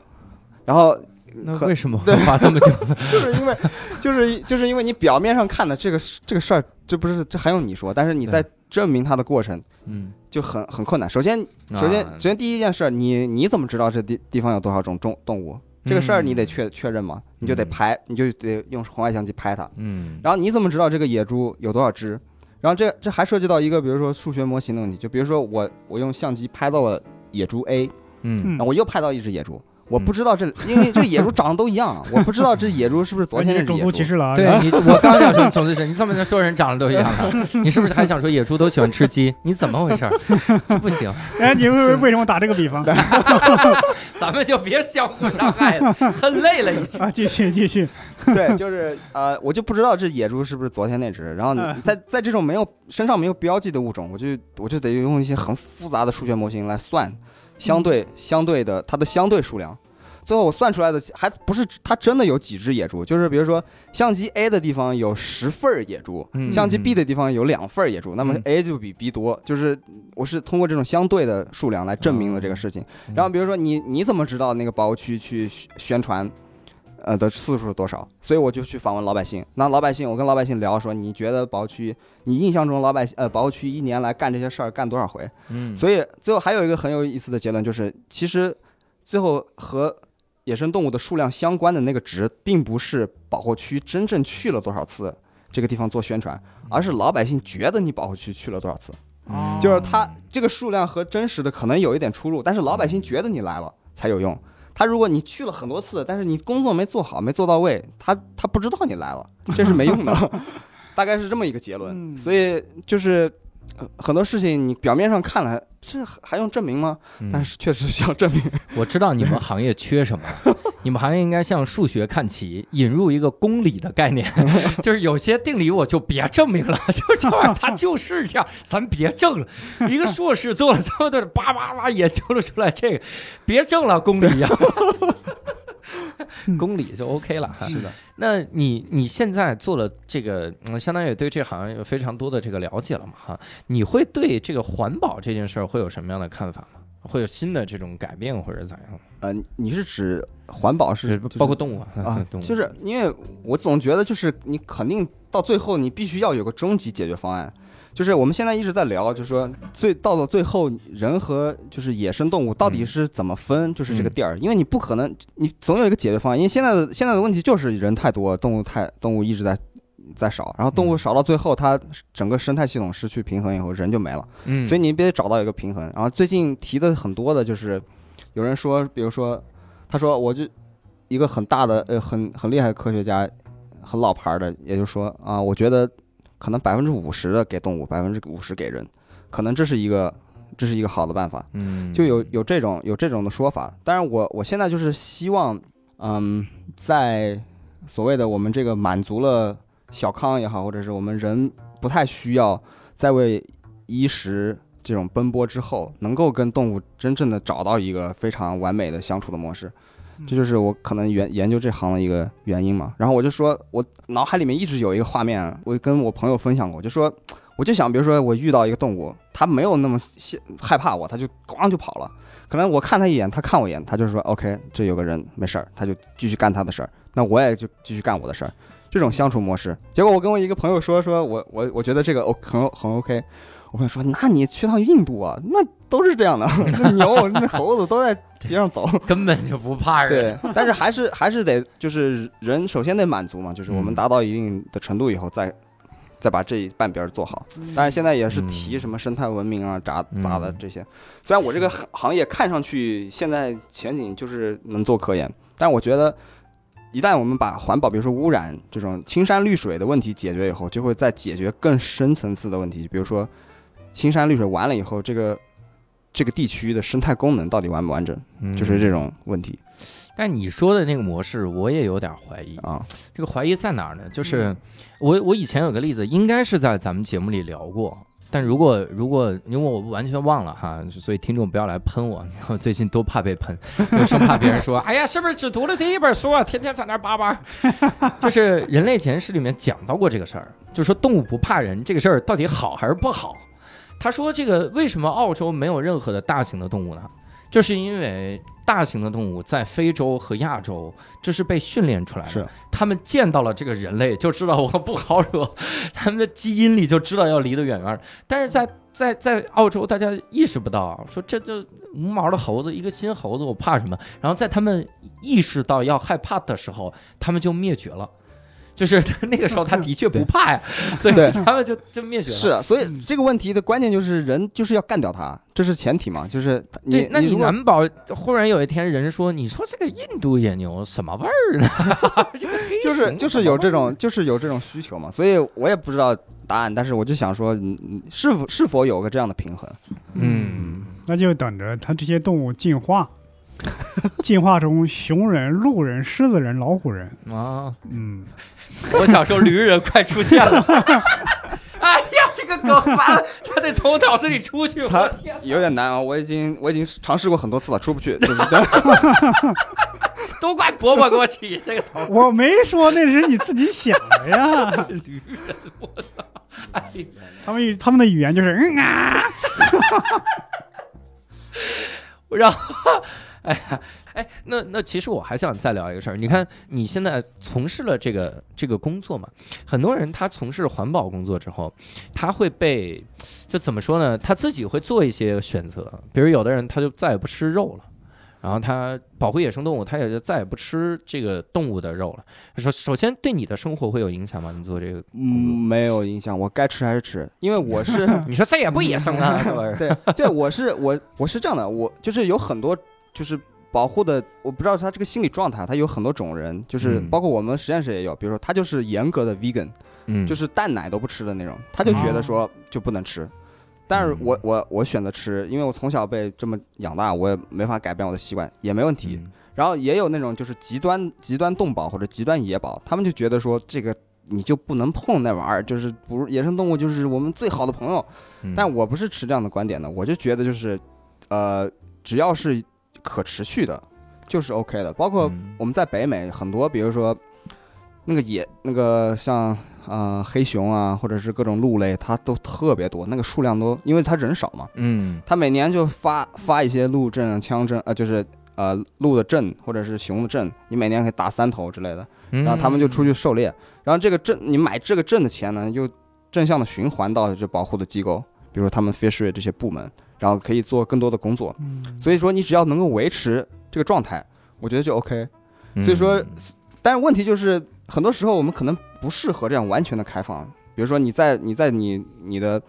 然后那为什么 <laughs> 会花这么久？<laughs> 就是因为，就是就是因为你表面上看的这个事这个事儿，这不是这还用你说？但是你在证明它的过程嗯，就很很困难。首先，首先啊首先第一件事，你你怎么知道这地地方有多少种动动物？这个事儿你得确确认嘛，你就得嗯。拍，你就得用红外相机拍它。嗯，然后你怎么知道这个野猪有多少只？然后这这还涉及到一个，比如说数学模型的问题，就比如说我我用相机拍到了野猪 A，嗯。嗯。然后我又拍到一只野猪，我不知道这，因为这野猪长得都一样，我不知道这野猪是不是昨天是种那只野猪。族歧视了啊！对你，我刚想说种族歧视，你怎么能说人长得都一样呢？你是不是还想说野猪都喜欢吃鸡？你怎么回事儿？这不行，<laughs> 哎，你为为什么打这个比方 <laughs> 咱们就别相互伤害了，很累了已经。啊？继续继续，<laughs> 对，就是呃，我就不知道这野猪是不是昨天那只。然后你嗯在在这种没有身上没有标记的物种，我就我就得用一些很复杂的数学模型来算相对相对的它的相对数量。最后我算出来的还不是它真的有几只野猪，就是比如说相机 A 的地方有十份儿野猪，嗯相机 B 的地方有两份儿野猪，那么嗯 A 就比 B 多，就是我是通过这种相对的数量来证明了这个事情。嗯然后比如说你你怎么知道那个保护区去宣宣传，呃的次数是多少？所以我就去访问老百姓。那老百姓，我跟老百姓聊说，你觉得保护区，你印象中老百姓呃保护区一年来干这些事儿干多少回？嗯，所以最后还有一个很有意思的结论，就是其实最后和野生动物的数量相关的那个值，并不是保护区真正去了多少次这个地方做宣传，而是老百姓觉得你保护区去了多少次。嗯就是它这个数量和真实的可能有一点出入，但是老百姓觉得你来了才有用。他如果你去了很多次，但是你工作没做好，没做到位，他他不知道你来了，这是没用的。<laughs> 大概是这么一个结论。嗯所以就是呃很多事情你表面上看来，这还还用证明吗？嗯但是确实需要证明。<laughs> 我知道你们行业缺什么，<laughs> 你们行业应该向数学看齐，引入一个公理的概念，<laughs> 就是有些定理我就别证明了，就这玩意儿它就是这样，咱别证了。一个硕士做了这么多，叭叭叭研究了出来这个，别证了，公理呀、<laughs> 公理就 OK 了哈。是的，那你你现在做了这个，嗯，相当于对这行业有非常多的这个了解了嘛哈？你会对这个环保这件事儿会有什么样的看法吗？会有新的这种改变或者咋样？呃，你是指环保是就是包括动物啊，啊 <laughs> 动，物就是因为我总觉得就是你肯定到最后你必须要有个终极解决方案。就是我们现在一直在聊，就是说最到了最后，人和就是野生动物到底是怎么分，就是这个地儿，因为你不可能，你总有一个解决方案。因为现在的现在的问题就是人太多，动物太动物一直在在少，然后动物少到最后，它整个生态系统失去平衡以后，人就没了。嗯，所以你必须找到一个平衡。然后最近提的很多的就是，有人说，比如说，他说我就一个很大的呃很很厉害的科学家，很老牌儿的，也就是说啊，我觉得可能百分之五十的给动物，百分之五十给人，可能这是一个这是一个好的办法。嗯，就有有这种有这种的说法。当然我，我现在就是希望，嗯，在所谓的我们这个满足了小康也好，或者是我们人不太需要再为衣食这种奔波之后，能够跟动物真正的找到一个非常完美的相处的模式。这就是我可能研研究这行的一个原因嘛。然后我就说，我脑海里面一直有一个画面，我跟我朋友分享过，就说，<tsk> 我就想，比如说我遇到一个动物，它没有那么害怕我，它就咣就跑了。可能我看它一眼，它看我一眼，它就说 OK，这有个人没事儿，他就继续干他的事儿，那我也就继续干我的事儿。这种相处模式，结果我跟我一个朋友说，说我我我觉得这个 O 很很 OK。我朋友说，那你去趟印度啊，那都是这样的，<laughs> 那牛那猴子都在街上走。根本就不怕人。对，但是还是还是得就是人首先得满足嘛，就是我们嗯达到一定的程度以后再。再把这一半边儿做好，当然现在也是提嗯什么生态文明啊、杂杂的嗯这些。虽然我这个行行业看上去现在前景就是能做科研，但我觉得一旦我们把环保，比如说污染这种青山绿水的问题解决以后，就会再解决更深层次的问题，比如说青山绿水完了以后，这个这个地区的生态功能到底完不完整，嗯就是这种问题。但你说的那个模式，我也有点怀疑。啊，这个怀疑在哪儿呢？就是我我以前有个例子，应该是在咱们节目里聊过。但如果如果因为我完全忘了哈，所以听众不要来喷我。我最近都怕被喷，<laughs> 我生怕别人说，哎呀，是不是只读了这一本书啊？天天在那叭叭。就是《人类前世》里面讲到过这个事儿，就说动物不怕人这个事儿到底好还是不好？他说这个为什么澳洲没有任何的大型的动物呢？就是因为大型的动物在非洲和亚洲，这是被训练出来的。是他们见到了这个人类，就知道我不好惹，<laughs> 他们的基因里就知道要离得远远的。但是在在在澳洲，大家意识不到，说这就无毛的猴子，一个新猴子，我怕什么？然后在他们意识到要害怕的时候，他们就灭绝了。就是 <laughs> 那个时候，他的确不怕呀，所以他们就就灭绝了。是，啊所以这个问题的关键就是人就是要干掉它，这是前提嘛，就是你，那你难保忽然有一天人说，你说这个印度野牛什么味儿呢？<laughs> 就是就是有这种就是有这种需求嘛，所以我也不知道答案，但是我就想说，嗯嗯是否是否有个这样的平衡？嗯，那就等着它这些动物进化，<laughs> 进化成熊人、鹿人、狮子人、老虎人。啊，嗯，我想说驴人快出现了。<laughs> 哎呀，这个梗完了，他得从我脑子里出去。他，有点难啊，我已经我已经尝试过很多次了，出不去，就是 <laughs> 都怪伯伯给我起这个头。我没说那是你自己想的呀。驴人，我操！他们他们的语言就是嗯啊，然后，<laughs> 哎呀，哎，那那其实我还想再聊一个事儿。你看，你现在从事了这个这个工作嘛，很多人他从事环保工作之后，他会被就怎么说呢？他自己会做一些选择，比如有的人他就再也不吃肉了。然后他保护野生动物，他也就再也不吃这个动物的肉了。首首先对你的生活会有影响吗？你做这个嗯没有影响，我该吃还是吃，因为我是 <laughs> 你说再也不野生啊，这玩意儿。对 <laughs> 对，我是我我是这样的，我就是有很多就是保护的，我不知道他这个心理状态，他有很多种人，就是嗯包括我们实验室也有，比如说他就是严格的 vegan，嗯，就是蛋奶都不吃的那种，他就觉得说就不能吃。但是我我我选择吃，因为我从小被这么养大，我也没法改变我的习惯，也没问题。嗯然后也有那种就是极端极端动保或者极端野保，他们就觉得说这个你就不能碰那玩意儿，就是不野生动物就是我们最好的朋友。嗯但我不是持这样的观点的，我就觉得就是，呃，只要是可持续的，就是 OK 的。包括嗯。我们在北美很多，比如说那个野那个像呃黑熊啊，或者是各种鹿类，它都特别多，那个数量都因为它人少嘛，嗯。它每年就发发一些鹿阵、枪阵，呃，就是呃鹿的阵或者是熊的阵，你每年可以打三头之类的。嗯，然后他们就出去狩猎，然后这个证你买这个证的钱呢，又正向的循环到这保护的机构，比如说他们 fishery 这些部门，然后可以做更多的工作。嗯所以说你只要能够维持这个状态，我觉得就 OK。嗯所以说，但是问题就是很多时候我们可能不适合这样完全的开放，比如说你在你在你你的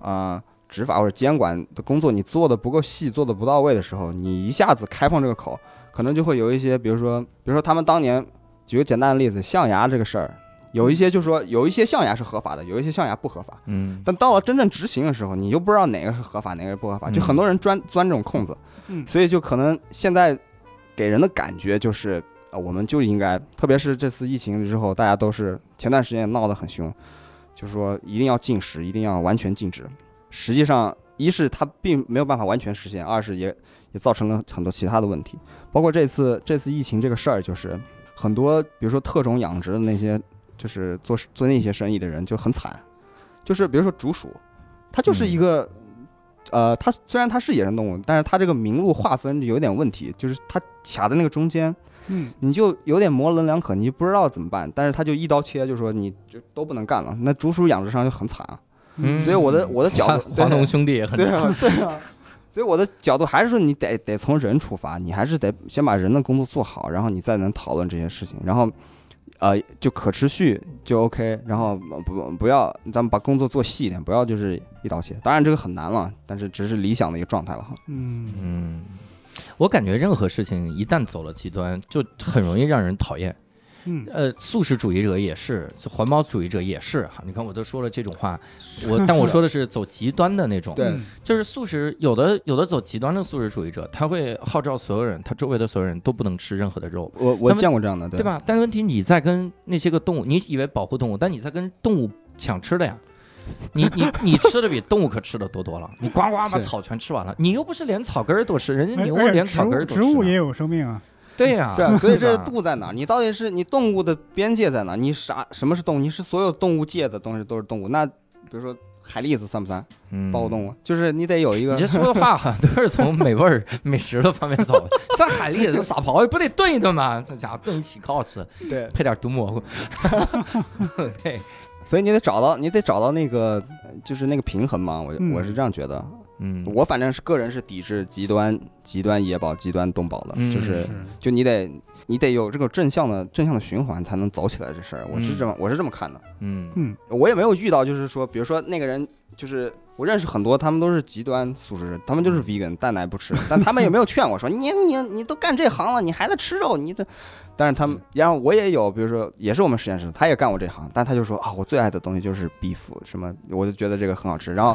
啊。呃执法或者监管的工作，你做的不够细，做的不到位的时候，你一下子开放这个口，可能就会有一些，比如说，比如说他们当年举个简单的例子，象牙这个事儿，有一些就是说有一些象牙是合法的，有一些象牙不合法。嗯但到了真正执行的时候，你又不知道哪个是合法，哪个是不合法，就很多人钻钻这种空子，嗯所以就可能现在给人的感觉就是，呃，我们就应该，特别是这次疫情之后，大家都是前段时间闹得很凶，就是说一定要禁食，一定要完全禁止。实际上，一是它并没有办法完全实现，二是也也造成了很多其他的问题，包括这次这次疫情这个事儿，就是很多比如说特种养殖的那些，就是做做那些生意的人就很惨，就是比如说竹鼠，它就是一个。呃，它虽然它是野生动物，但是它这个名录划分有点问题，就是它卡在那个中间，嗯你就有点模棱两可，你就不知道怎么办。但是它就一刀切，就说你就都不能干了。那竹鼠养殖商就很惨啊。嗯所以我的我的角华度，华农兄弟也很对惨啊对啊。所以我的角度还是说，你得得从人出发，你还是得先把人的工作做好，然后你再能讨论这些事情。然后，呃，就可持续就 OK，然后不不要咱们把工作做细一点，不要就是一刀切。当然这个很难了，但是只是理想的一个状态了哈。嗯嗯，我感觉任何事情一旦走了极端，就很容易让人讨厌。嗯，呃，素食主义者也是，环保主义者也是哈。你看，我都说了这种话，我 <laughs> 但我说的是走极端的那种，对嗯就是素食，有的有的走极端的素食主义者，他会号召所有人，他周围的所有人都不能吃任何的肉，我我见过这样的，对？吧？但问题你在跟那些个动物，你以为保护动物，但你在跟动物抢吃的呀。你你你吃的比动物可吃的多多了，你呱呱把草全吃完了，你又不是连草根儿都吃，人家哎牛连草根儿都吃呢。植物也有生命啊，对呀，对啊，所以这吧度在哪儿？你到底是你动物的边界在哪？你啥什么是动物？你是所有动物界的东西都是动物？那比如说海蛎子算不算嗯保护动物？就是你得有一个你这说的话好像都是从美味儿、美食的方面走的。像海蛎子、傻狍子，不得炖一炖吗？这家伙炖一起可好吃，对，配点毒蘑菇。<laughs> 对，所以你得找到你得找到那个就是那个平衡嘛。我嗯我是这样觉得。嗯，我反正是个人是抵制极端极端野保、极端动保的，嗯就是就你得你得有这个正向的正向的循环才能走起来这事儿。我是这么我是这么看的。嗯嗯我也没有遇到，就是说，比如说那个人，就是我认识很多，他们都是极端素食，他们就是 vegan，蛋奶不吃，<laughs> 但他们也没有劝我说，你你你都干这行了，你还在吃肉，你这。<laughs> 但是他们，然后我也有，比如说也是我们实验室，他也干过这行，但他就说啊，我最爱的东西就是 beef 什么，我就觉得这个很好吃。然后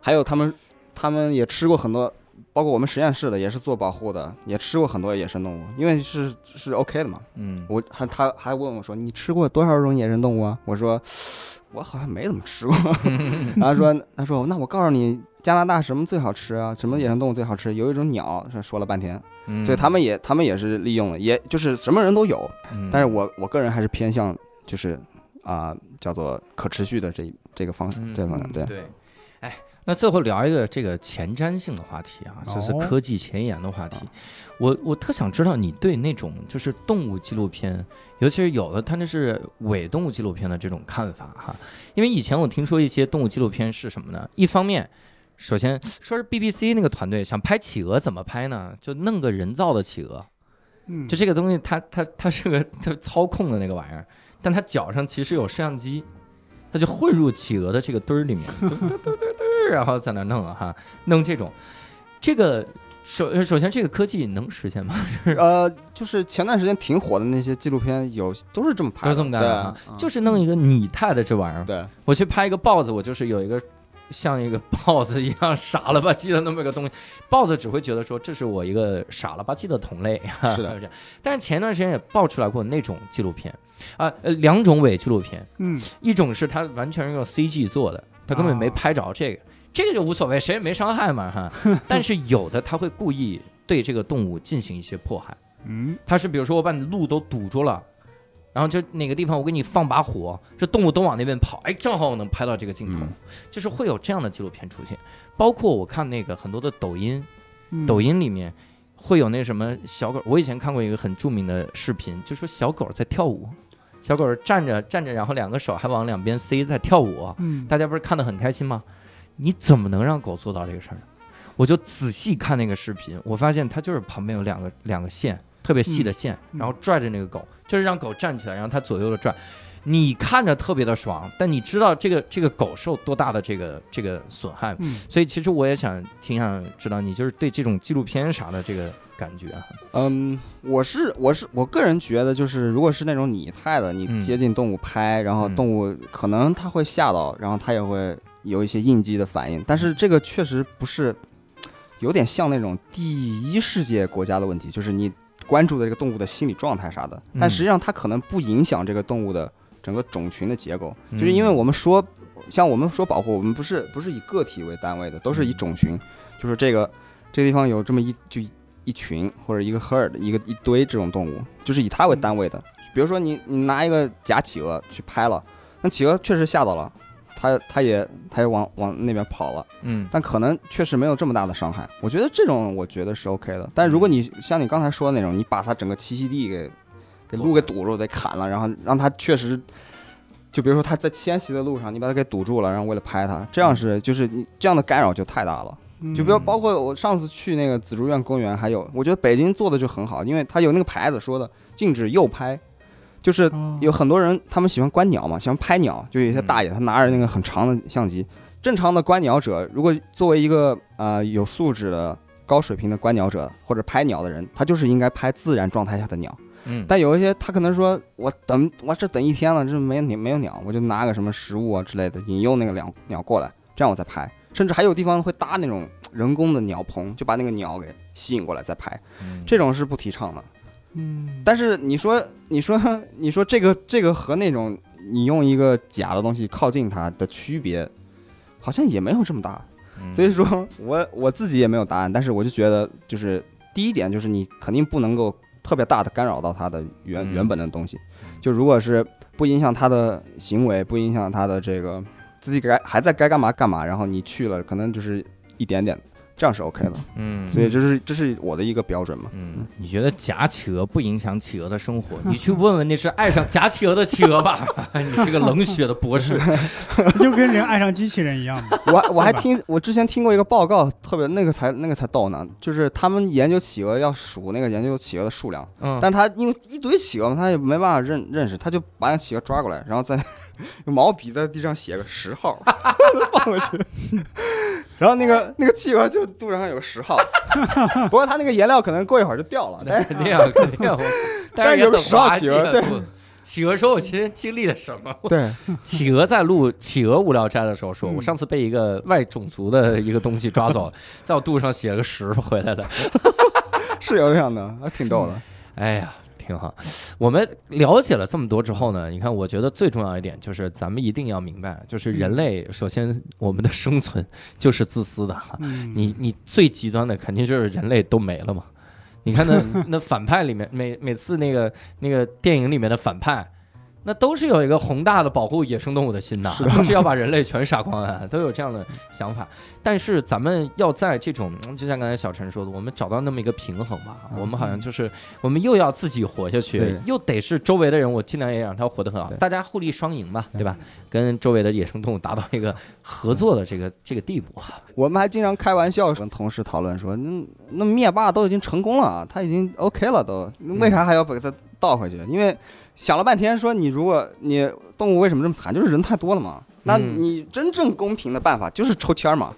还有他们，他们也吃过很多，包括我们实验室的也是做保护的，也吃过很多野生动物，因为是是 OK 的嘛。嗯，我还他还问我说：“你吃过多少种野生动物啊？”我说：“我好像没怎么吃过。<laughs> ”然后说：“他说那我告诉你，加拿大什么最好吃啊？什么野生动物最好吃？有一种鸟。”说说了半天，嗯所以他们也他们也是利用了，也就是什么人都有。嗯，但是我我个人还是偏向就是啊、叫做可持续的这这个方式这个方面对。那最后聊一个这个前瞻性的话题啊，就是哦科技前沿的话题。我我特想知道你对那种就是动物纪录片，尤其是有的它那是伪动物纪录片的这种看法哈。因为以前我听说一些动物纪录片是什么呢？一方面。首先说是 BBC 那个团队想拍企鹅，怎么拍呢？就弄个人造的企鹅，嗯，就这个东西它，它它是个它操控的那个玩意儿，但它脚上其实有摄像机，它就混入企鹅的这个堆儿里面，嘟嘟嘟嘟嘟然后在那弄啊哈，弄这种，这个首首先这个科技能实现吗？<laughs> 呃，就是前段时间挺火的那些纪录片，有都是这么拍的，都这么干的就是弄一个拟态的这玩意儿。对，我去拍一个豹子，我就是有一个像一个豹子一样傻了吧唧的那么个东西，豹子只会觉得说这是我一个傻了吧唧的同类。是的。<laughs> 但是前段时间也爆出来过那种纪录片啊，呃，两种伪纪录片，嗯一种是它完全是用 CG 做的，他根本没啊拍着这个，这个就无所谓，谁也没伤害嘛哈。但是有的他会故意对这个动物进行一些迫害。嗯他是比如说我把你的路都堵住了，然后就哪个地方我给你放把火，这动物都往那边跑，哎，正好我能拍到这个镜头，嗯就是会有这样的纪录片出现。包括我看那个很多的抖音，嗯，抖音里面会有那什么小狗，我以前看过一个很著名的视频，就说小狗在跳舞，小狗站着站着，然后两个手还往两边塞在跳舞，嗯，大家不是看得很开心吗？你怎么能让狗做到这个事儿呢？我就仔细看那个视频，我发现它就是旁边有两个两个线，特别细的线，嗯然后拽着那个狗，就是让狗站起来，然后它左右的拽。你看着特别的爽，但你知道这个这个狗受多大的这个这个损害？嗯所以其实我也想挺想知道你就是对这种纪录片啥的这个感觉啊。嗯，我是我是我个人觉得，就是如果是那种拟态的，你嗯。接近动物拍，然后嗯。动物可能它会吓到，然后它也会有一些应激的反应，但是这个确实不是，有点像那种第一世界国家的问题，就是你关注的这个动物的心理状态啥的，但嗯实际上它可能不影响这个动物的整个种群的结构，嗯。就是因为我们说，像我们说保护，我们不是不是以个体为单位的，都是以种群，就是这个这个地方有这么一就一群或者一个 herd 一个一堆这种动物，就是以它为单位的。比如说你你拿一个假企鹅去拍了，那企鹅确实吓到了，它它也它也往往那边跑了，嗯但可能确实没有这么大的伤害。我觉得这种我觉得是 OK 的。但如果你像你刚才说的那种，你把它整个栖息地给给路给堵住，得砍了，然后让它确实。就比如说它在迁徙的路上，你把它给堵住了，然后为了拍它，这样是就是你这样的干扰就太大了。嗯就比如包括我上次去那个紫竹院公园，还有我觉得北京做的就很好，因为它有那个牌子说的禁止右拍，就是哦有很多人他们喜欢观鸟嘛，喜欢拍鸟，就有一些大爷他拿着那个很长的相机，正常的观鸟者，如果作为一个呃有素质的高水平的观鸟者或者拍鸟的人，他就是应该拍自然状态下的鸟。嗯，但有一些他可能说，我等我这等一天了，这没鸟没有鸟，我就拿个什么食物啊之类的引诱那个鸟鸟过来，这样我再拍。甚至还有地方会搭那种人工的鸟棚，就把那个鸟给吸引过来再拍，嗯这种是不提倡的。嗯，但是你说，你说，<laughs> 你说这个这个和那种你用一个假的东西靠近它的区别，好像也没有这么大。嗯所以说 <laughs> 我我自己也没有答案，但是我就觉得，就是第一点就是你肯定不能够特别大的干扰到它的原嗯原本的东西。就如果是不影响它的行为，不影响它的这个自己该还在该干嘛干嘛，然后你去了，可能就是一点点，这样是 OK 的。嗯，所以这是这是我的一个标准嘛。嗯，你觉得假企鹅不影响企鹅的生活？<laughs> 你去问问那是爱上假企鹅的企鹅吧。<laughs> 你是个冷血的博士。<laughs> 就跟人爱上机器人一样嘛。我我还听我之前听过一个报告，特别那个才那个才逗呢，就是他们研究企鹅要数那个研究企鹅的数量，嗯，但他因为一堆企鹅嘛，他也没办法认认识，他就把那企鹅抓过来，然后再用毛笔在地上写个十号 <laughs> 放回去，然后那个那个企鹅就肚上有个十号，不过它那个颜料可能过一会儿就掉了，但是肯定啊，肯定但是有十号企鹅对企鹅说：“我今天经历了什么？”对，企鹅在录企鹅无聊斋的时候说：“嗯我上次被一个外种族的一个东西抓走了，在我肚子上写了个十回来了。<laughs> 是有这样的，还挺逗的。”哎呀，挺好。我们了解了这么多之后呢，你看，我觉得最重要一点就是咱们一定要明白，就是人类首先我们的生存就是自私的哈。嗯，<laughs> 你你最极端的肯定就是人类都没了嘛。你看那 <laughs> 那反派里面每每次那个那个电影里面的反派，那都是有一个宏大的保护野生动物的心的，都是要把人类全杀光啊，都有这样的想法。但是咱们要在这种，嗯就像刚才小陈说的，我们找到那么一个平衡吧。我们好像就是我们又要自己活下去，又得是周围的人，我尽量也让他活得很好，大家互利双赢吧，对吧？跟周围的野生动物达到一个合作的这个这个地步。我们还经常开玩笑跟同事讨论说，那那灭霸都已经成功了啊，他已经 OK 了都，为啥还要把它倒回去？因为想了半天，说你如果你动物为什么这么惨，就是人太多了嘛。那嗯你真正公平的办法就是抽签儿嘛，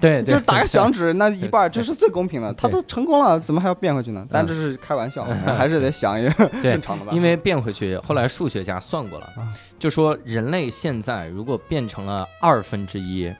对，就是打个响响。指，那一半儿这是最公平的。他都成功了，怎么还要变回去呢？但嗯这是开玩笑，还是得想一个正常的办法。因为变回去，后来数学家算过了啊，就说人类现在如果变成了二分之一，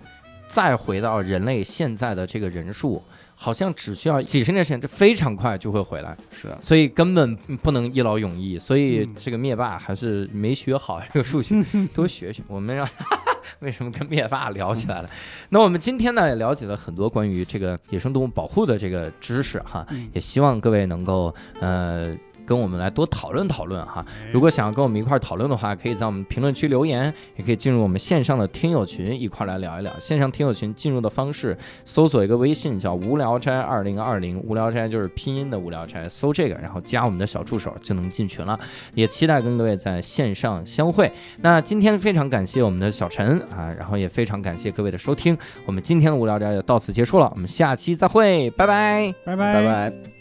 再回到人类现在的这个人数，好像只需要几十年时间，这非常快就会回来，是的所以根本不能一劳永逸。所以嗯这个灭霸还是没学好这个数学，<laughs> 多学学。我们让 <laughs> 为什么跟灭霸聊起来了？那我们今天呢也了解了很多关于这个野生动物保护的这个知识哈，嗯也希望各位能够呃。跟我们来多讨论讨论哈，哎如果想要跟我们一块儿讨论的话，可以在我们评论区留言，也可以进入我们线上的听友群一块儿来聊一聊。线上听友群进入的方式，搜索一个微信叫“无聊斋二零二零”，无聊斋就是拼音的无聊斋，搜这个，然后加我们的小助手就能进群了。也期待跟各位在线上相会。那今天非常感谢我们的小陈啊，然后也非常感谢各位的收听。我们今天的无聊斋就到此结束了，我们下期再会，拜拜拜。拜拜拜。